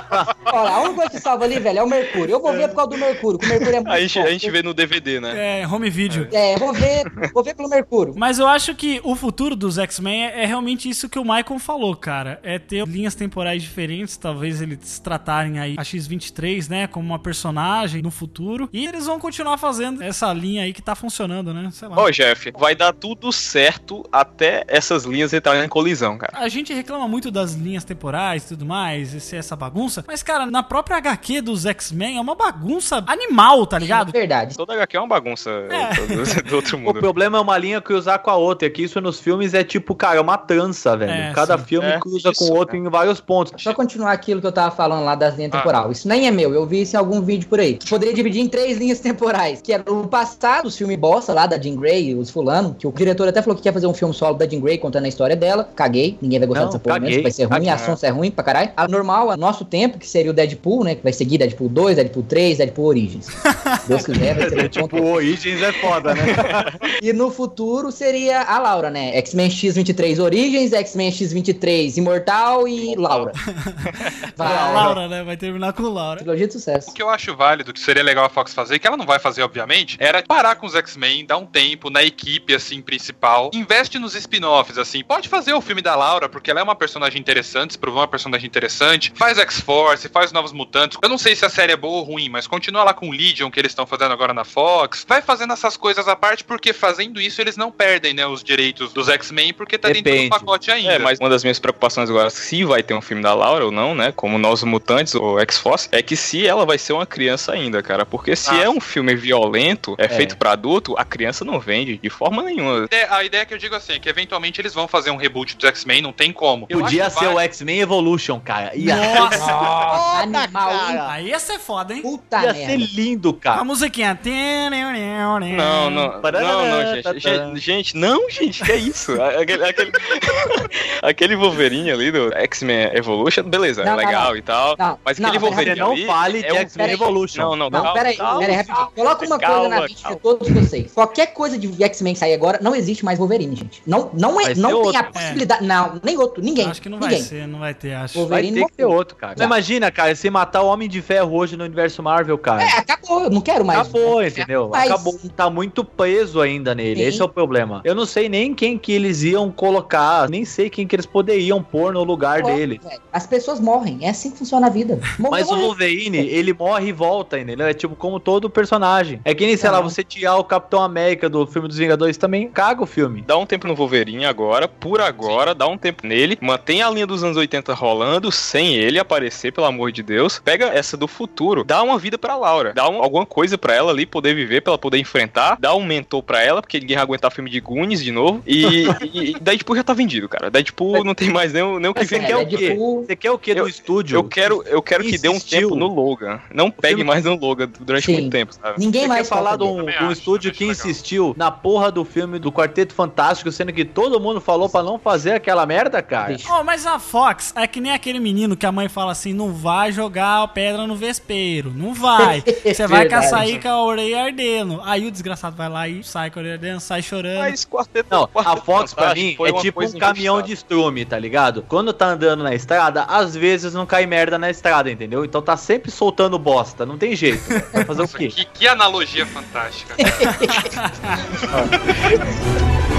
Olha, a única coisa que salva ali, velho, é o Mercúrio. Eu vou ver por causa do Mercúrio, que o Mercúrio é muito A gente, a gente vê no DVD, né? É, home video. É, vou ver, vou ver pelo Mercúrio. Mas eu acho que o futuro dos X-Men é, é realmente isso que o Michael falou, cara. É ter linhas temporais diferentes, talvez eles tratarem aí a X-23, né, como uma personagem no futuro, e eles vão continuar fazendo essa linha aí que tá funcionando, né, sei lá. Ô, Jeff, vai dar tudo certo até essas linhas entrarem em colisão, cara. A gente reclama muito das linhas temporais e tudo mais, esse, essa bagunça, mas, cara, na própria HQ dos X-Men é uma bagunça animal, tá ligado? Verdade. Toda HQ é uma bagunça [laughs] do, do outro O mundo. problema é uma linha cruzar com a outra, que isso nos filmes é tipo, cara, uma trança, velho. É, Cada sim. filme É, cruza isso, com o outro em vários pontos. Só continuar aquilo que eu tava falando lá das linhas Ah. temporal. Isso nem é meu, eu vi isso em algum vídeo por aí. Poderia dividir em três linhas temporais, que era o passado, os filmes bosta lá da Jean Grey, os fulano, que o diretor até falou que quer fazer um filme solo da Jean Grey contando a história dela. Caguei, ninguém vai gostar Não, dessa porra caguei, mesmo, vai ser ruim, caguei. a sonsa é ruim pra caralho. A normal, a nosso tempo, que seria o Deadpool, né, que vai seguir Deadpool 2, Deadpool 3, Deadpool Origins. Se [laughs] Deus quiser, vai ser o ponto Origins é foda, né? [laughs] e no futuro seria a Laura, né? X-Men X23 Origins, X-Men X23 Imortal e Laura. [laughs] A Laura, né? Vai terminar com Laura. Trilogia de sucesso. O que eu acho válido, que seria legal a Fox fazer, que ela não vai fazer, obviamente, era parar com os X-Men, dar um tempo na equipe, assim, principal. Investe nos spin-offs, assim. Pode fazer o filme da Laura, porque ela é uma personagem interessante, se provou uma personagem interessante. Faz X-Force, faz Novos Mutantes. Eu não sei se a série é boa ou ruim, mas continua lá com o Legion, que eles estão fazendo agora na Fox. Vai fazendo essas coisas à parte, porque fazendo isso eles não perdem, né, os direitos dos X-Men, porque tá dentro Depende. do pacote ainda. É, mas uma das minhas preocupações agora, se vai ter um filme da Laura ou não, né? Como Novos Mutantes ou X-Force, é que se ela vai ser uma criança ainda, cara. Porque se Ah. é um filme violento, é, feito pra adulto, a criança não vende de forma nenhuma. A ideia- A ideia que eu digo assim, é que eventualmente eles vão fazer um reboot dos X-Men, não tem como. Eu Podia ser o válido. X-Men Evolution, cara. Ia, Nossa, animal, hein? Aí ia ser foda, hein? Puta ia ser merda. lindo, A cara. musiquinha. Não, não, não, não, gente, gente, gente, não, gente, que é isso? Aquele, aquele, [laughs] aquele Wolverine ali do X-Men Evolution, beleza, Não, é não, legal não. e tal, Não, mas não, aquele Wolverine Não ali fale de é um- X-Men. Evolution. Não, não, Não, calma, peraí, calma, peraí, rapidinho. Coloca uma calma, coisa na mente de todos vocês. Qualquer coisa de X-Men sair agora, não existe mais Wolverine, gente. Não, não, é, Vai não tem outro. a possibilidade. Não, nem outro, ninguém. Acho que não vai ninguém. ser, não vai ter, acho. Ver. Vai Wolverine ter que ter outro, cara. Imagina, cara, se matar o Homem de Ferro hoje no universo Marvel, cara. É, acabou, eu não quero mais. Acabou, entendeu? Mas- Acabou. Tá muito preso ainda nele. Sim. Esse é o problema. Eu não sei nem quem que eles iam colocar, nem sei quem que eles poderiam pôr no lugar Morre, dele. velho. As pessoas morrem, é assim que funciona a vida. Morreu, Mas o morreu. Wolverine, ele morre e volta, entendeu? É tipo como todo personagem. É que nem, sei lá, Não. você tirar o Capitão América do filme dos Vingadores também caga o filme. Dá um tempo no Wolverine agora, por agora, dá um tempo nele, mantém a linha dos anos 80 rolando, sem ele aparecer, pelo amor de Deus. Pega essa do futuro, dá uma vida pra Laura, dá um- alguma coisa pra ela ali poder viver, pra ela poder enfrentar, dá um mentor pra ela, porque ninguém vai aguentar filme de Goonies de novo. E, [laughs] e, e Deadpool já tá vendido, cara. Deadpool não tem mais nem, nem o que Mas você quer o quê? Você quer o quê do estúdio? Eu quero, eu quero que dê um tempo no Logan. Não pegue filme- mais no Logan durante Sim. muito tempo, sabe? Ninguém Você mais quer falar fala de um, um estúdio que legal. insistiu na porra do filme do Quarteto Fantástico, sendo que todo mundo falou pra não fazer aquela merda, cara? Oh, mas a Fox é que nem aquele menino que a mãe fala assim: não vai jogar pedra no vespeiro. Não vai. [laughs] Você vai Verdade. sair com a orelha ardendo. Aí o desgraçado vai lá e sai com a orelha ardendo, sai chorando. Mas quarteto, Não, a Quarteto Fox pra mim é tipo um caminhão de estrume, tá ligado? Quando tá andando na estrada, às vezes não cai merda na estrada, entendeu? Então tá sempre soltando bosta, não tem jeito. Vai fazer o Nossa, quê? que, que analogia fantástica. cara. [laughs]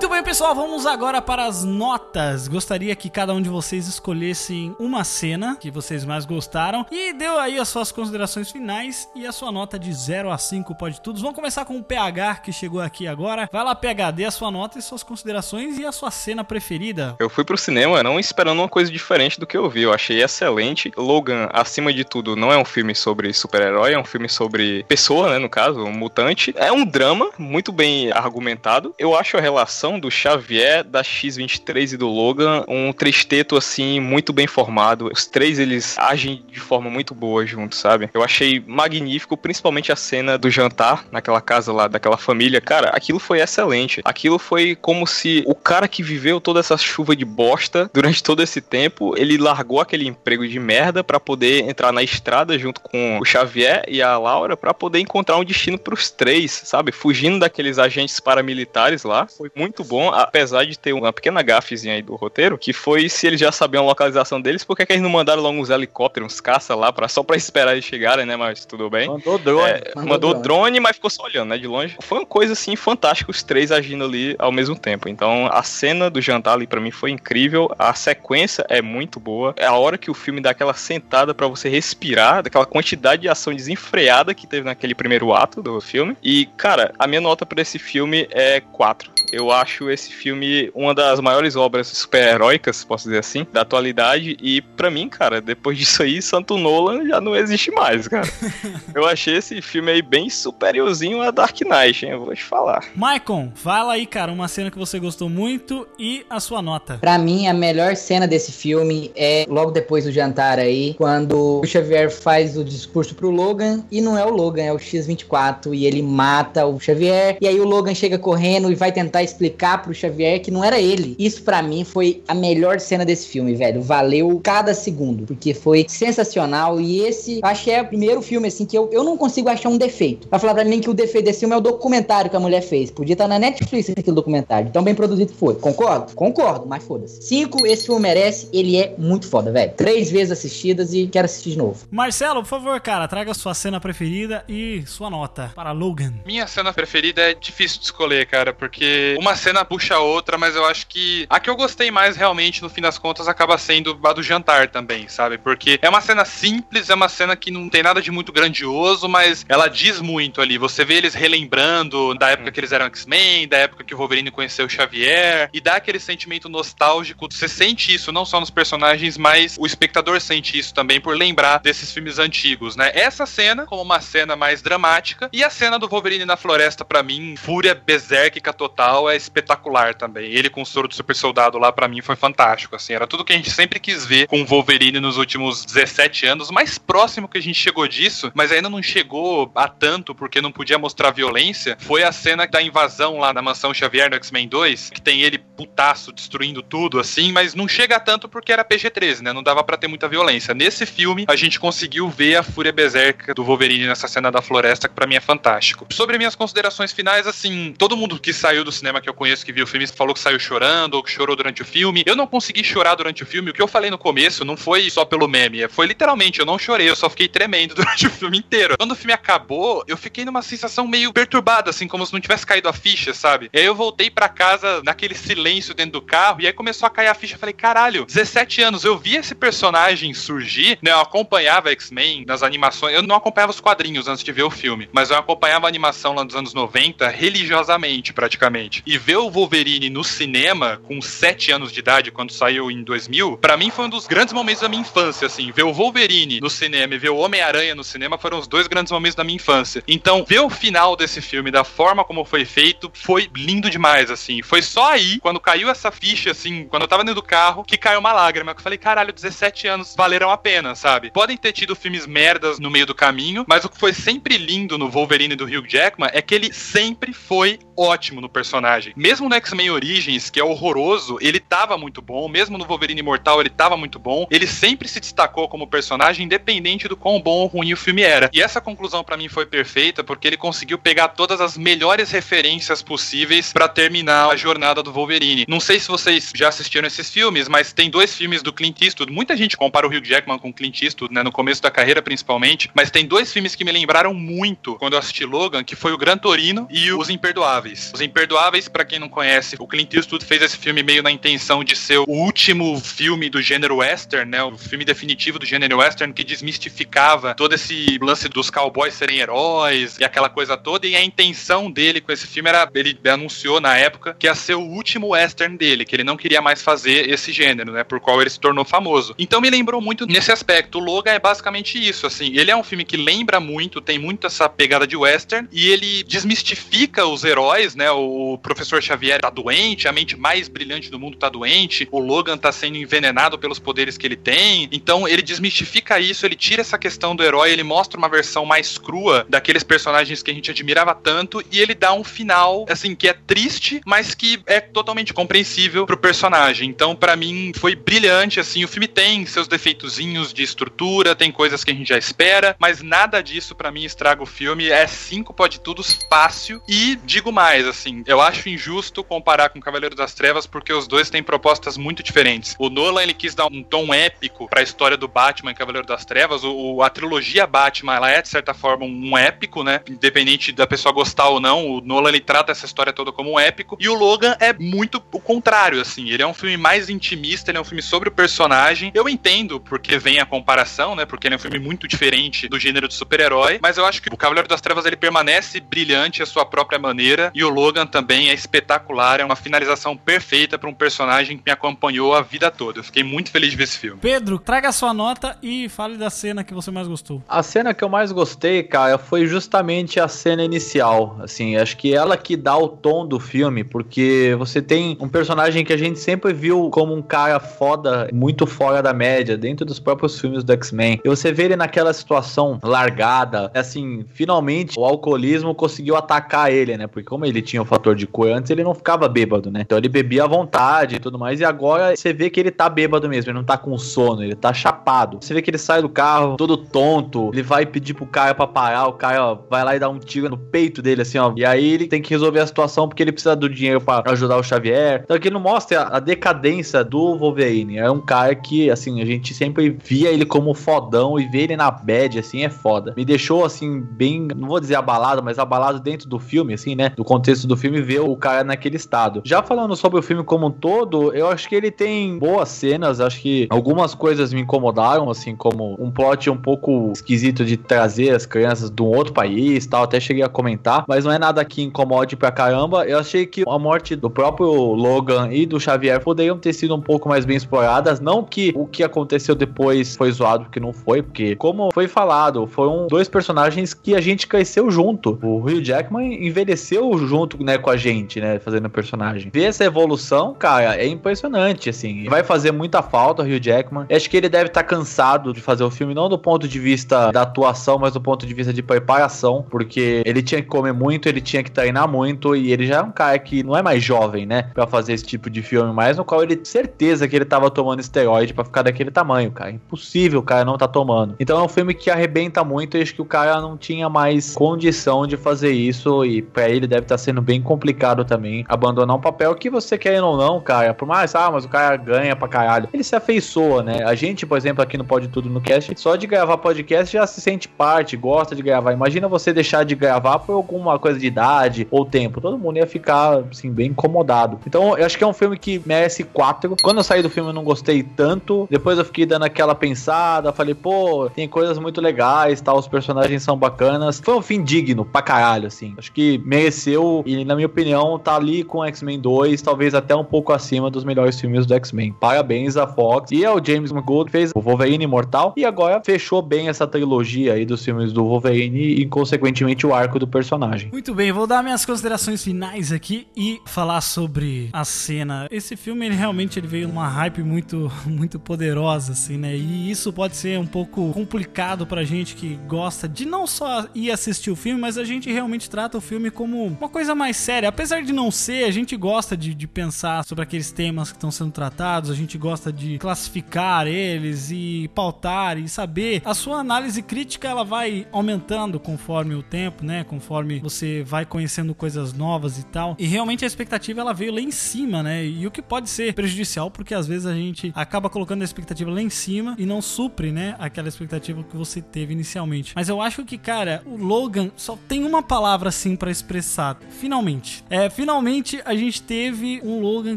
Muito bem, pessoal, vamos agora para as notas. Gostaria que cada um de vocês escolhessem uma cena que vocês mais gostaram e deu aí as suas considerações finais e a sua nota de 0 a 5 pode tudo. Vamos começar com o PH que chegou aqui agora. Vai lá, PH, dê a sua nota e suas considerações e a sua cena preferida. Eu fui pro cinema não esperando uma coisa diferente do que eu vi. Eu achei excelente. Logan, acima de tudo, não é um filme sobre super-herói, é um filme sobre pessoa, né? No caso, um mutante. É um drama muito bem argumentado. Eu acho a relação do Xavier, da X-23 e do Logan, um tristeto assim muito bem formado. Os três eles agem de forma muito boa juntos, sabe? Eu achei magnífico, principalmente a cena do jantar naquela casa lá daquela família. Cara, aquilo foi excelente. Aquilo foi como se o cara que viveu toda essa chuva de bosta durante todo esse tempo, ele largou aquele emprego de merda para poder entrar na estrada junto com o Xavier e a Laura para poder encontrar um destino pros três, sabe? Fugindo daqueles agentes paramilitares lá. Foi muito bom, apesar de ter uma pequena gafezinha aí do roteiro, que foi se eles já sabiam a localização deles, por que, que eles não mandaram logo uns helicópteros, uns caça lá, pra, só pra esperar eles chegarem, né? Mas tudo bem. Mandou drone. É, mandou, drone, mas ficou só olhando, né? De longe. Foi uma coisa assim fantástica, os três agindo ali ao mesmo tempo. Então a cena do jantar ali para mim foi incrível. A sequência é muito boa. É a hora que o filme dá aquela sentada para você respirar, daquela quantidade de ação desenfreada que teve naquele primeiro ato do filme. E, cara, a minha nota para esse filme é 4. Eu acho esse filme uma das maiores obras super-heróicas, posso dizer assim, da atualidade. E para mim, cara, depois disso aí, Santo Nolan já não existe mais, cara. [laughs] eu achei esse filme aí bem superiorzinho a Dark Knight, hein? Eu vou te falar. Maicon, fala aí, cara, uma cena que você gostou muito e a sua nota. Pra mim, a melhor cena desse filme é logo depois do jantar aí, quando o Xavier faz o discurso pro Logan e não é o Logan, é o X-24 e ele mata o Xavier. E aí o Logan chega correndo e vai tentar explicar pro Xavier que não era ele. Isso pra mim foi a melhor cena desse filme, velho. Valeu cada segundo, porque foi sensacional. E esse, acho que é o primeiro filme, assim, que eu, eu não consigo achar um defeito. Pra falar pra mim que o defeito desse filme é o documentário que a mulher fez. Podia estar na Netflix aquele documentário. Tão bem produzido que foi. Concordo? Concordo, mas foda-se. Cinco, esse filme merece. Ele é muito foda, velho. Três vezes assistidas e quero assistir de novo. Marcelo, por favor, cara, traga sua cena preferida e sua nota para Logan. Minha cena preferida é difícil de escolher, cara, porque uma cena puxa a outra, mas eu acho que a que eu gostei mais realmente, no fim das contas, acaba sendo a do jantar também, sabe? Porque é uma cena simples, é uma cena que não tem nada de muito grandioso, mas ela diz muito ali. Você vê eles relembrando da época que eles eram X-Men, da época que o Wolverine conheceu o Xavier, e dá aquele sentimento nostálgico. Você sente isso não só nos personagens, mas o espectador sente isso também por lembrar desses filmes antigos, né? Essa cena, como uma cena mais dramática, e a cena do Wolverine na floresta, para mim, fúria berserkica total, é espetacular também. Ele com o soro do super soldado lá, para mim, foi fantástico, assim. Era tudo que a gente sempre quis ver com o Wolverine nos últimos 17 anos, mais próximo que a gente chegou disso, mas ainda não chegou a tanto, porque não podia mostrar violência, foi a cena da invasão lá na mansão Xavier do X-Men 2, que tem ele putaço destruindo tudo, assim, mas não chega a tanto porque era PG-13, né? Não dava para ter muita violência. Nesse filme, a gente conseguiu ver a fúria berserca do Wolverine nessa cena da floresta, que pra mim é fantástico. Sobre minhas considerações finais, assim, todo mundo que saiu do cinema que eu conheço, que viu o filme, falou que saiu chorando ou que chorou durante o filme. Eu não consegui chorar durante o filme. O que eu falei no começo não foi só pelo meme, foi literalmente, eu não chorei, eu só fiquei tremendo [laughs] durante o filme inteiro. Quando o filme acabou, eu fiquei numa sensação meio perturbada, assim, como se não tivesse caído a ficha, sabe? E aí eu voltei para casa naquele silêncio dentro do carro, e aí começou a cair a ficha. Eu falei, caralho, 17 anos, eu vi esse personagem surgir, né? Eu acompanhava X-Men nas animações. Eu não acompanhava os quadrinhos antes de ver o filme, mas eu acompanhava a animação lá dos anos 90 religiosamente, praticamente. E ver o Wolverine no cinema, com 7 anos de idade, quando saiu em 2000, para mim foi um dos grandes momentos da minha infância, assim. Ver o Wolverine no cinema e ver o Homem-Aranha no cinema foram os dois grandes momentos da minha infância. Então, ver o final desse filme, da forma como foi feito, foi lindo demais, assim. Foi só aí, quando caiu essa ficha, assim, quando eu tava dentro do carro, que caiu uma lágrima. Que eu falei, caralho, 17 anos valeram a pena, sabe? Podem ter tido filmes merdas no meio do caminho, mas o que foi sempre lindo no Wolverine do Hugh Jackman é que ele sempre foi ótimo no personagem. Mesmo no X-Men Origins, que é horroroso, ele tava muito bom. Mesmo no Wolverine Imortal, ele tava muito bom. Ele sempre se destacou como personagem, independente do quão bom ou ruim o filme era. E essa conclusão para mim foi perfeita, porque ele conseguiu pegar todas as melhores referências possíveis para terminar a jornada do Wolverine. Não sei se vocês já assistiram esses filmes, mas tem dois filmes do Clint Eastwood. Muita gente compara o Hugh Jackman com o Clint Eastwood, né, no começo da carreira principalmente, mas tem dois filmes que me lembraram muito quando eu assisti Logan, que foi o Gran Torino e Os Imperdoáveis. Os Imperdoáveis, para quem não conhece, o Clint Eastwood fez esse filme meio na intenção de ser o último filme do gênero western, né, o filme definitivo do gênero western que desmistificava todo esse lance dos cowboys serem heróis e aquela coisa toda, e a intenção dele com esse filme era, ele anunciou na época que ia ser o último western dele, que ele não queria mais fazer esse gênero, né, por qual ele se tornou famoso. Então me lembrou muito nesse aspecto. O Logan é basicamente isso, assim, ele é um filme que lembra muito, tem muito essa pegada de western, e ele desmistifica os heróis né? O professor Xavier tá doente, a mente mais brilhante do mundo tá doente, o Logan tá sendo envenenado pelos poderes que ele tem. Então ele desmistifica isso, ele tira essa questão do herói, ele mostra uma versão mais crua daqueles personagens que a gente admirava tanto e ele dá um final, assim, que é triste, mas que é totalmente compreensível pro personagem. Então, para mim, foi brilhante, assim. O filme tem seus defeitozinhos de estrutura, tem coisas que a gente já espera, mas nada disso para mim estraga o filme. É cinco pode tudo fácil. E digo mais, assim, eu acho injusto comparar com Cavaleiro das Trevas porque os dois têm propostas muito diferentes. O Nolan ele quis dar um tom épico para a história do Batman e Cavaleiro das Trevas. O, a trilogia Batman ela é de certa forma um épico, né? Independente da pessoa gostar ou não, o Nolan ele trata essa história toda como um épico. E o Logan é muito o contrário, assim. Ele é um filme mais intimista, ele é um filme sobre o personagem. Eu entendo porque vem a comparação, né? Porque ele é um filme muito diferente do gênero de super-herói. Mas eu acho que o Cavaleiro das Trevas ele permanece brilhante à sua própria maneira. E o Logan também é espetacular. É uma finalização perfeita para um personagem que me acompanhou a vida toda. Eu fiquei muito feliz de ver esse filme. Pedro, traga a sua nota e fale da cena que você mais gostou. A cena que eu mais gostei, cara, foi justamente a cena inicial. Assim, acho que ela que dá o tom do filme, porque você tem um personagem que a gente sempre viu como um cara foda, muito fora da média, dentro dos próprios filmes do X-Men. E você vê ele naquela situação largada, assim, finalmente o alcoolismo conseguiu atacar ele, né? Porque como ele tinha o fator de cor antes, ele não ficava bêbado, né? Então ele bebia à vontade e tudo mais. E agora você vê que ele tá bêbado mesmo, ele não tá com sono, ele tá chapado. Você vê que ele sai do carro todo tonto, ele vai pedir pro cara pra parar, o cara vai lá e dá um tiro no peito dele, assim, ó. E aí ele tem que resolver a situação porque ele precisa do dinheiro para ajudar o Xavier. Então aqui não mostra a decadência do Wolverine. É um cara que, assim, a gente sempre via ele como fodão e ver ele na bad, assim, é foda. Me deixou, assim, bem, não vou dizer abalado, mas abalado dentro do filme, assim, né? Do contexto do filme, o cara naquele estado. Já falando sobre o filme como um todo, eu acho que ele tem boas cenas, acho que algumas coisas me incomodaram, assim, como um plot um pouco esquisito de trazer as crianças de um outro país tal, até cheguei a comentar, mas não é nada que incomode pra caramba. Eu achei que a morte do próprio Logan e do Xavier poderiam ter sido um pouco mais bem exploradas, não que o que aconteceu depois foi zoado, porque não foi, porque como foi falado, foram dois personagens que a gente cresceu junto. O Hugh Jackman envelheceu junto, né, com a gente, né, fazendo o personagem. Ver essa evolução, cara, é impressionante, assim. Vai fazer muita falta o Hugh Jackman. Acho que ele deve estar cansado de fazer o filme, não do ponto de vista da atuação, mas do ponto de vista de preparação, porque ele tinha que comer muito, ele tinha que treinar muito, e ele já é um cara que não é mais jovem, né, pra fazer esse tipo de filme mais, no qual ele certeza que ele tava tomando esteroide para ficar daquele tamanho, cara. Impossível o cara não tá tomando. Então é um filme que arrebenta muito e acho que o cara não tinha mais condição de fazer isso, e para ele deve estar tá sendo bem complicado também abandonar um papel que você querendo ou não, cara, por mais, ah, mas o cara ganha pra caralho. Ele se afeiçoa, né? A gente, por exemplo, aqui no Pode Tudo no Cast, só de gravar podcast já se sente parte, gosta de gravar. Imagina você deixar de gravar por alguma coisa de idade ou tempo. Todo mundo ia ficar, assim, bem incomodado. Então, eu acho que é um filme que merece quatro. Quando eu saí do filme, eu não gostei tanto. Depois eu fiquei dando aquela pensada. Falei, pô, tem coisas muito legais, tal. Os personagens são bacanas. Foi um fim digno pra caralho, assim. Acho que mereceu. E, na minha opinião, tá ali com X-Men 2, talvez até um pouco acima dos melhores filmes do X-Men. Parabéns a Fox. E é o James McGould fez o Wolverine Imortal. E agora fechou bem essa trilogia aí dos filmes do Wolverine e, consequentemente, o arco do personagem. Muito bem, vou dar minhas considerações finais aqui e falar sobre a cena. Esse filme, ele realmente ele veio numa hype muito, [laughs] muito poderosa, assim, né? E isso pode ser um pouco complicado pra gente que gosta de não só ir assistir o filme, mas a gente realmente trata o filme como uma coisa mais séria. Apesar de não ser, a gente gosta de, de pensar sobre aqueles temas que estão sendo tratados, a gente gosta de classificar eles e pautar e saber. A sua análise crítica ela vai aumentando conforme o tempo, né? Conforme você vai conhecendo coisas novas e tal. E realmente a expectativa ela veio lá em cima, né? E o que pode ser prejudicial porque às vezes a gente acaba colocando a expectativa lá em cima e não supre, né? Aquela expectativa que você teve inicialmente. Mas eu acho que, cara, o Logan só tem uma palavra assim para expressar. Finalmente. É, finalmente a gente teve um Logan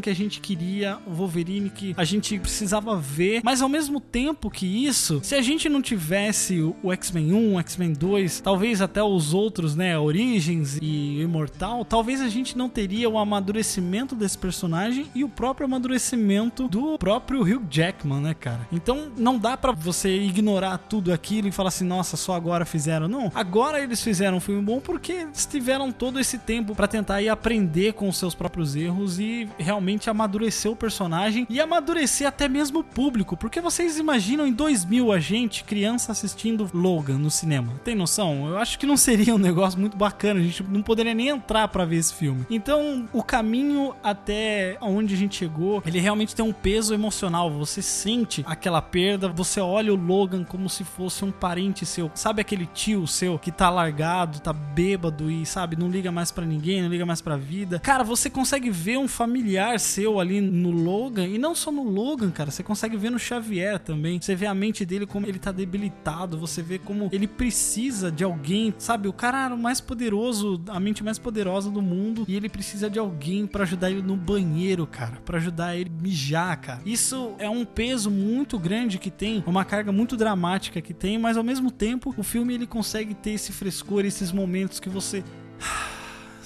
que a gente queria, o Wolverine que a gente precisava ver, mas ao mesmo tempo que isso, se a gente não tivesse o X-Men 1, o X-Men 2, talvez até os outros, né, Origins e Imortal, talvez a gente não teria o amadurecimento desse personagem e o próprio amadurecimento do próprio Hugh Jackman, né, cara? Então não dá para você ignorar tudo aquilo e falar assim, nossa, só agora fizeram. Não, agora eles fizeram um filme bom porque eles tiveram todo esse tempo pra tentar ir aprender com os seus próprios erros e realmente amadurecer o personagem e amadurecer até mesmo o público. Porque vocês imaginam em 2000 a gente, criança, assistindo Logan no cinema? Tem noção? Eu acho que não seria um negócio muito bacana. A gente não poderia nem entrar pra ver esse filme. Então, o caminho até onde a gente chegou, ele realmente tem um peso emocional. Você sente aquela perda, você olha o Logan como se fosse um parente seu. Sabe aquele tio seu que tá largado, tá bêbado e, sabe, não liga mais pra ninguém, não liga mais pra vida. Cara, você consegue ver um familiar seu ali no Logan, e não só no Logan, cara, você consegue ver no Xavier também. Você vê a mente dele como ele tá debilitado, você vê como ele precisa de alguém, sabe? O cara era o mais poderoso, a mente mais poderosa do mundo, e ele precisa de alguém pra ajudar ele no banheiro, cara, Pra ajudar ele mijar, cara. Isso é um peso muito grande que tem, uma carga muito dramática que tem, mas ao mesmo tempo o filme ele consegue ter esse frescor, esses momentos que você [sighs]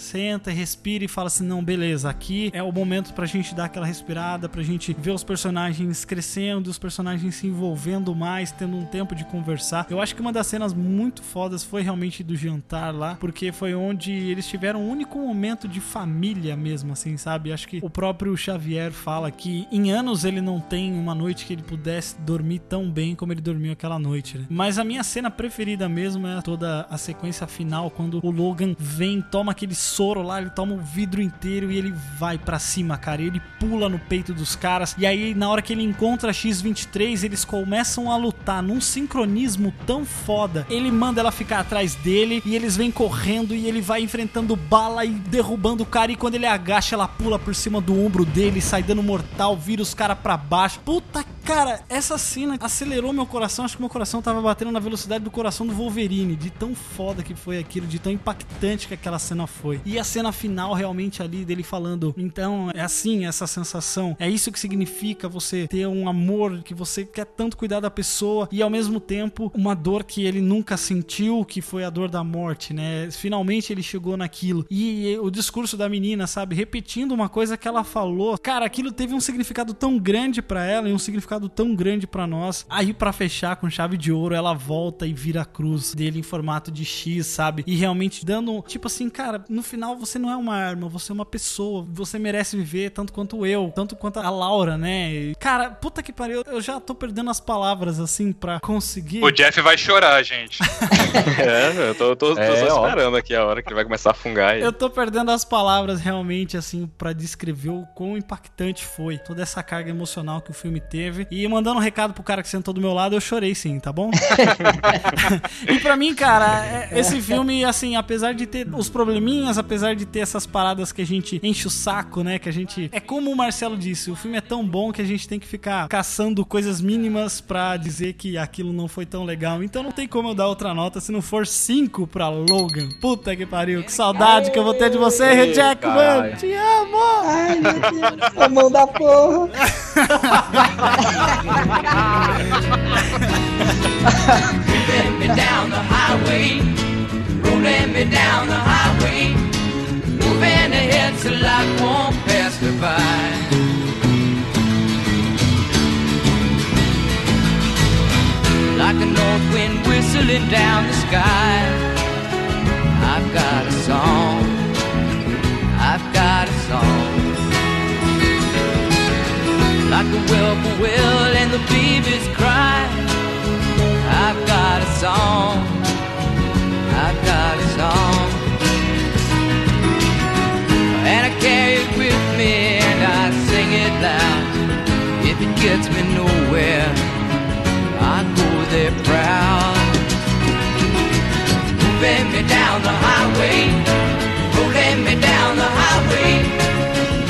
senta, respira e fala assim: não, beleza, aqui é o momento pra gente dar aquela respirada, pra gente ver os personagens crescendo, os personagens se envolvendo mais, tendo um tempo de conversar. Eu acho que uma das cenas muito fodas foi realmente do jantar lá, porque foi onde eles tiveram um único momento de família mesmo, assim, sabe? Acho que o próprio Xavier fala que em anos ele não tem uma noite que ele pudesse dormir tão bem como ele dormiu aquela noite, né? Mas a minha cena preferida mesmo é toda a sequência final, quando o Logan vem, toma aquele soro lá, ele toma o vidro inteiro e ele vai pra cima, cara. Ele pula no peito dos caras. E aí, na hora que ele encontra a X-23, eles começam a lutar num sincronismo tão foda. Ele manda ela ficar atrás dele e eles vêm correndo e ele vai enfrentando bala e derrubando o cara. E quando ele agacha, ela pula por cima do ombro dele, sai dando mortal, vira os caras pra baixo. Puta cara, essa cena acelerou meu coração. Acho que meu coração tava batendo na velocidade do coração do Wolverine, de tão foda que foi aquilo, de tão impactante que aquela cena foi. E a cena final realmente ali dele falando, então é assim essa sensação, é isso que significa você ter um amor que você quer tanto cuidar da pessoa e ao mesmo tempo uma dor que ele nunca sentiu, que foi a dor da morte, né? Finalmente ele chegou naquilo. E o discurso da menina, sabe, repetindo uma coisa que ela falou, cara, aquilo teve um significado tão grande para ela e um significado tão grande para nós. Aí para fechar com chave de ouro, ela volta e vira a cruz dele em formato de X, sabe? E realmente dando, tipo assim, cara, no final você não é uma arma, você é uma pessoa. Você merece viver tanto quanto eu, tanto quanto a Laura, né? E, cara, puta que pariu, eu já tô perdendo as palavras assim pra conseguir. O Jeff vai chorar, gente. [laughs] é, eu tô, tô, tô É, só ó. esperando aqui a hora que ele vai começar a fungar. E... Eu tô perdendo as palavras realmente, assim, pra descrever o quão impactante foi toda essa carga emocional que o filme teve. E mandando um recado pro cara que sentou do meu lado, eu chorei sim, tá bom? [laughs] [laughs] e pra mim, cara, é- esse filme, assim, apesar de ter os probleminhas, apesar de ter essas paradas que a gente enche o saco, né? Que a gente. É como o Marcelo disse, o filme é tão bom que a gente tem que ficar caçando coisas mínimas pra dizer que aquilo não foi tão legal. Então não tem como eu dar outra nota se não for 5 pra Logan. Puta que pariu, que saudade que eu vou ter de você, Hugh Jackman. Te amo! Ai, meu Deus, a mão da porra. Rolling me down the highway, rolling me down the highway, moving ahead so life won't pass me by. Like a north wind whistling down the sky, I've got a song, I've got a song. Like a whippoorwill and the babies cry. I've got a song. I've got a song. Carry it with me and I sing it loud. If it gets me nowhere, I go there proud. Moving me down the highway, rolling me down the highway,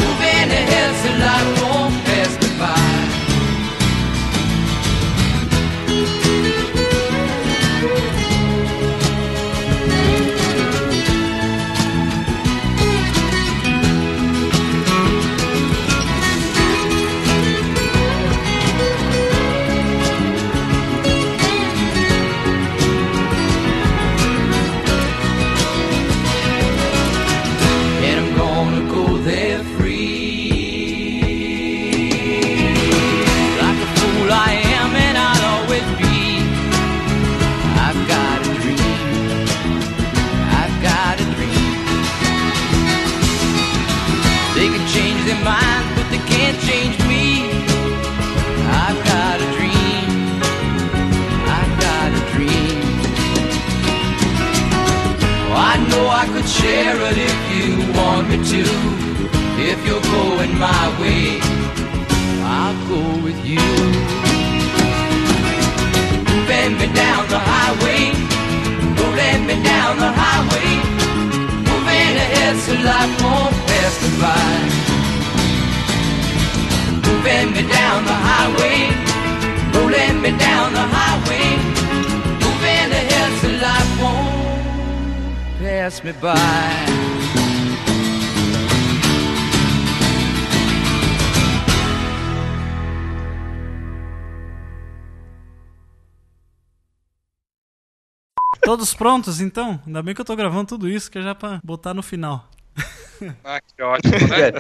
moving ahead life won't prontos, então? Ainda bem que eu tô gravando tudo isso, que é já pra botar no final. Ah, que ótimo, né?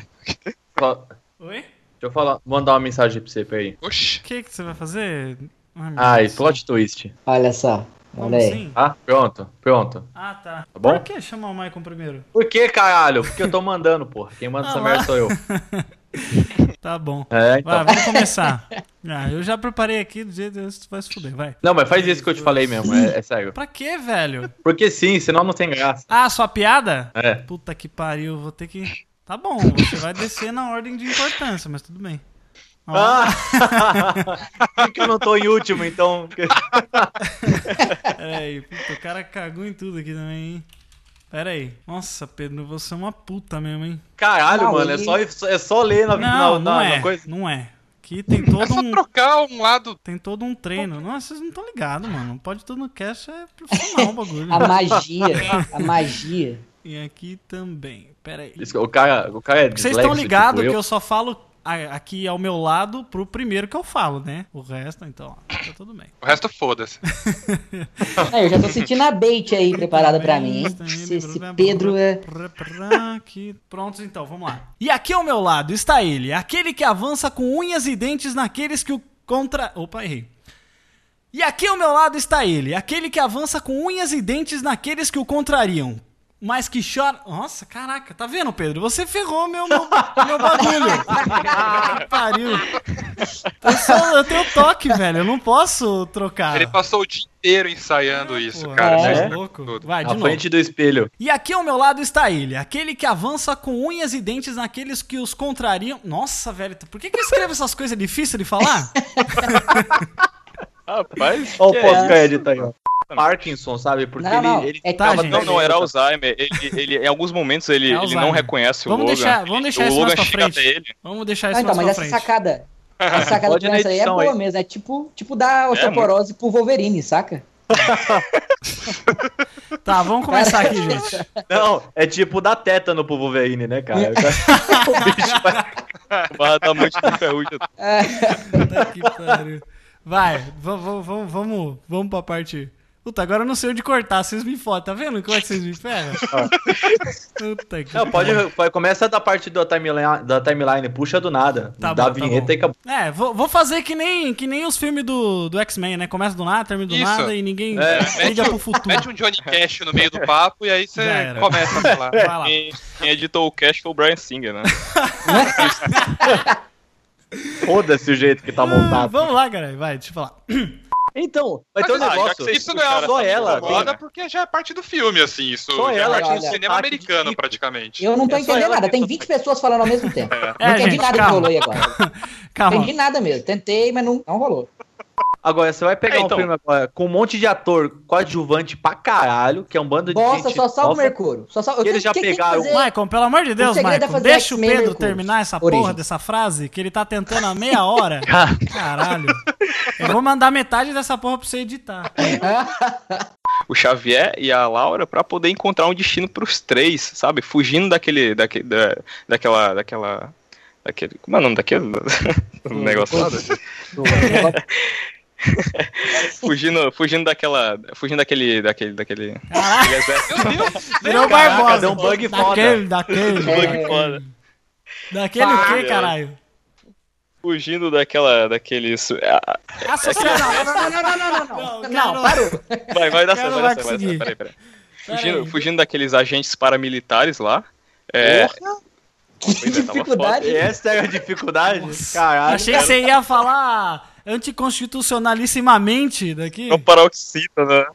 Oi? Deixa eu falar, mandar uma mensagem pra você, peraí. Oxi. O que, que você vai fazer? Ai, Ai, Deus. plot twist. Olha só. Como Olha aí. assim? Ah, pronto, pronto. Ah, tá. Tá bom? Por que chamar o Maicon primeiro? Por que, caralho? Porque eu tô mandando, porra. Quem manda Ah essa merda sou eu. [laughs] [laughs] Tá bom. É, então. Vai, vamos começar. [laughs] Ah, eu já preparei aqui do jeito que tu vai se fuder, vai. Não, mas faz isso que eu te falei mesmo, é, é sério. Pra quê, velho? Porque sim, senão não tem graça. Ah, sua piada? É. Puta que pariu, vou ter que. Tá bom, você vai descer na ordem de importância, mas tudo bem. Ó, Ah! [laughs] Por que eu não tô em último, então? Peraí, puta, o cara cagou em tudo aqui também, hein? Pera aí. Nossa, Pedro, você é uma puta mesmo, hein? Caralho, Não, mano, é só, é só ler na, Não, na, não na- é. na coisa. Não é. Aqui tem todo É só um. trocar um lado. Tem todo um treino. Nossa, vocês não estão ligados, mano. Não pode tudo no cast é profissional o bagulho. [laughs] A magia. A magia. E aqui também. Pera aí. Isso, O cara, o cara é vocês estão ligados tipo que eu só falo aqui ao meu lado pro primeiro que eu falo, né? O resto, então, ó, tá tudo bem. O resto foda-se. Aí, [laughs] eu já tô sentindo a bait aí preparada pra mim, hein? Esse, esse Pedro é. Prontos, então, vamos lá. E aqui ao meu lado está ele, aquele que avança com unhas e dentes naqueles que o contra. Opa, errei. E aqui ao meu lado está ele, aquele que avança com unhas e dentes naqueles que o contrariam. Mas que chora. Nossa, caraca, tá vendo, Pedro? Você ferrou meu, meu, meu bagulho. [laughs] Que Pariu. Eu, só- eu tenho toque, velho. Eu não posso trocar. Ele passou o dia inteiro ensaiando isso, Pô, cara. é? É louco. tudo. Vai, de À novo. frente do espelho. E aqui ao meu lado está ele, aquele que avança com unhas e dentes naqueles que os contrariam. Nossa, velho, por que, que eu escrevo essas coisas difíceis de falar? [laughs] Rapaz. Olha o é pós-crédito aí, ó. Parkinson, sabe? Porque Não, não, ele, ele é Tá, gente. Não, não, era. Alzheimer. Ele, ele- em alguns momentos ele, É ele não reconhece o Vamos Logan. deixar- vamos deixar o isso mais Logan pra chega frente. até ele. Vamos deixar Ah, isso então, mas mais pra essa frente. sacada. A [laughs] sacada Pode essa aí é boa aí. mesmo. É tipo, tipo dar osteoporose pro Wolverine, saca? [laughs] Tá, vamos começar aqui, gente. [laughs] Não, é tipo dar tétano pro Wolverine, né, cara? o bicho vai... Barra da noite de ferrugem. Puta que pariu. Vai, vamos, vamos, vamos, vamos pra parte. Puta, agora eu não sei onde cortar, vocês me fodem, tá vendo como é que vocês me ferram? [laughs] Puta que Não, pode, pode- começa da parte da timeline, da timeline, puxa do nada. Tá dá bom, a tá vinheta bom. e acabou. É, vou, vou fazer que nem, que nem os filmes do, do X-Men, né? Começa do nada, termina do Isso. nada e ninguém É, liga pro futuro. mete um Johnny Cash no meio do papo e aí você começa a falar. Vai lá. Quem, quem editou o cast foi o Brian Singer, né? [laughs] Foda-se o jeito que tá [laughs] Ah, montado. vamos lá, cara, vai, deixa eu falar. [clears throat] Então, vai ter um negócio. Isso não é só ela, incomoda tem- porque já é parte do filme, assim. Isso Só já ela é parte que do cinema americano, praticamente. Eu não tô É entendendo ela nada. Tem tá- 20 pessoas falando ao mesmo tempo. É, não entendi gente, nada calma. que rolou aí agora. [laughs] Não Calma. entendi nada mesmo. Tentei, mas não, não rolou. Agora, você vai pegar É, então. um filme agora com um monte de ator coadjuvante pra caralho, que é um bando de Bosta, gente só salva o. Mercúrio. Só salva... Que eles já que pegaram- fazer- Maicon, pelo amor de Deus, segredo é deixa o Pedro Mercúrio. terminar essa Origem. porra dessa frase, que ele tá tentando há meia [laughs] hora. Caralho. Eu vou mandar metade dessa porra pra você editar. O Xavier e a Laura pra poder encontrar um destino pros três, sabe? Fugindo daquele. daquele da, daquela. daquela. Daquele, como é o nome daquele? Do [laughs] negócio lá? [laughs] [laughs] fugindo, fugindo daquela. Fugindo daquele. daquele. daquele. daquele exército. Meu Deus! [laughs] Virou Barbosa. deu um bug foda. daquele, daquele. Bug foda. Daquele o quê, caralho? Fugindo daquela. daqueles. ah, Associação. Não, não, não, não, não, não, não. Não, Não, cara, parou. Vai, vai dar certo, vai dar certo. Peraí, peraí. Pera Fugindo, fugindo daqueles agentes paramilitares lá. É, Que é, tava dificuldade. E essa é a dificuldade? Caralho. Achei que você ia falar anticonstitucionalissimamente daqui. Não paroxita, né?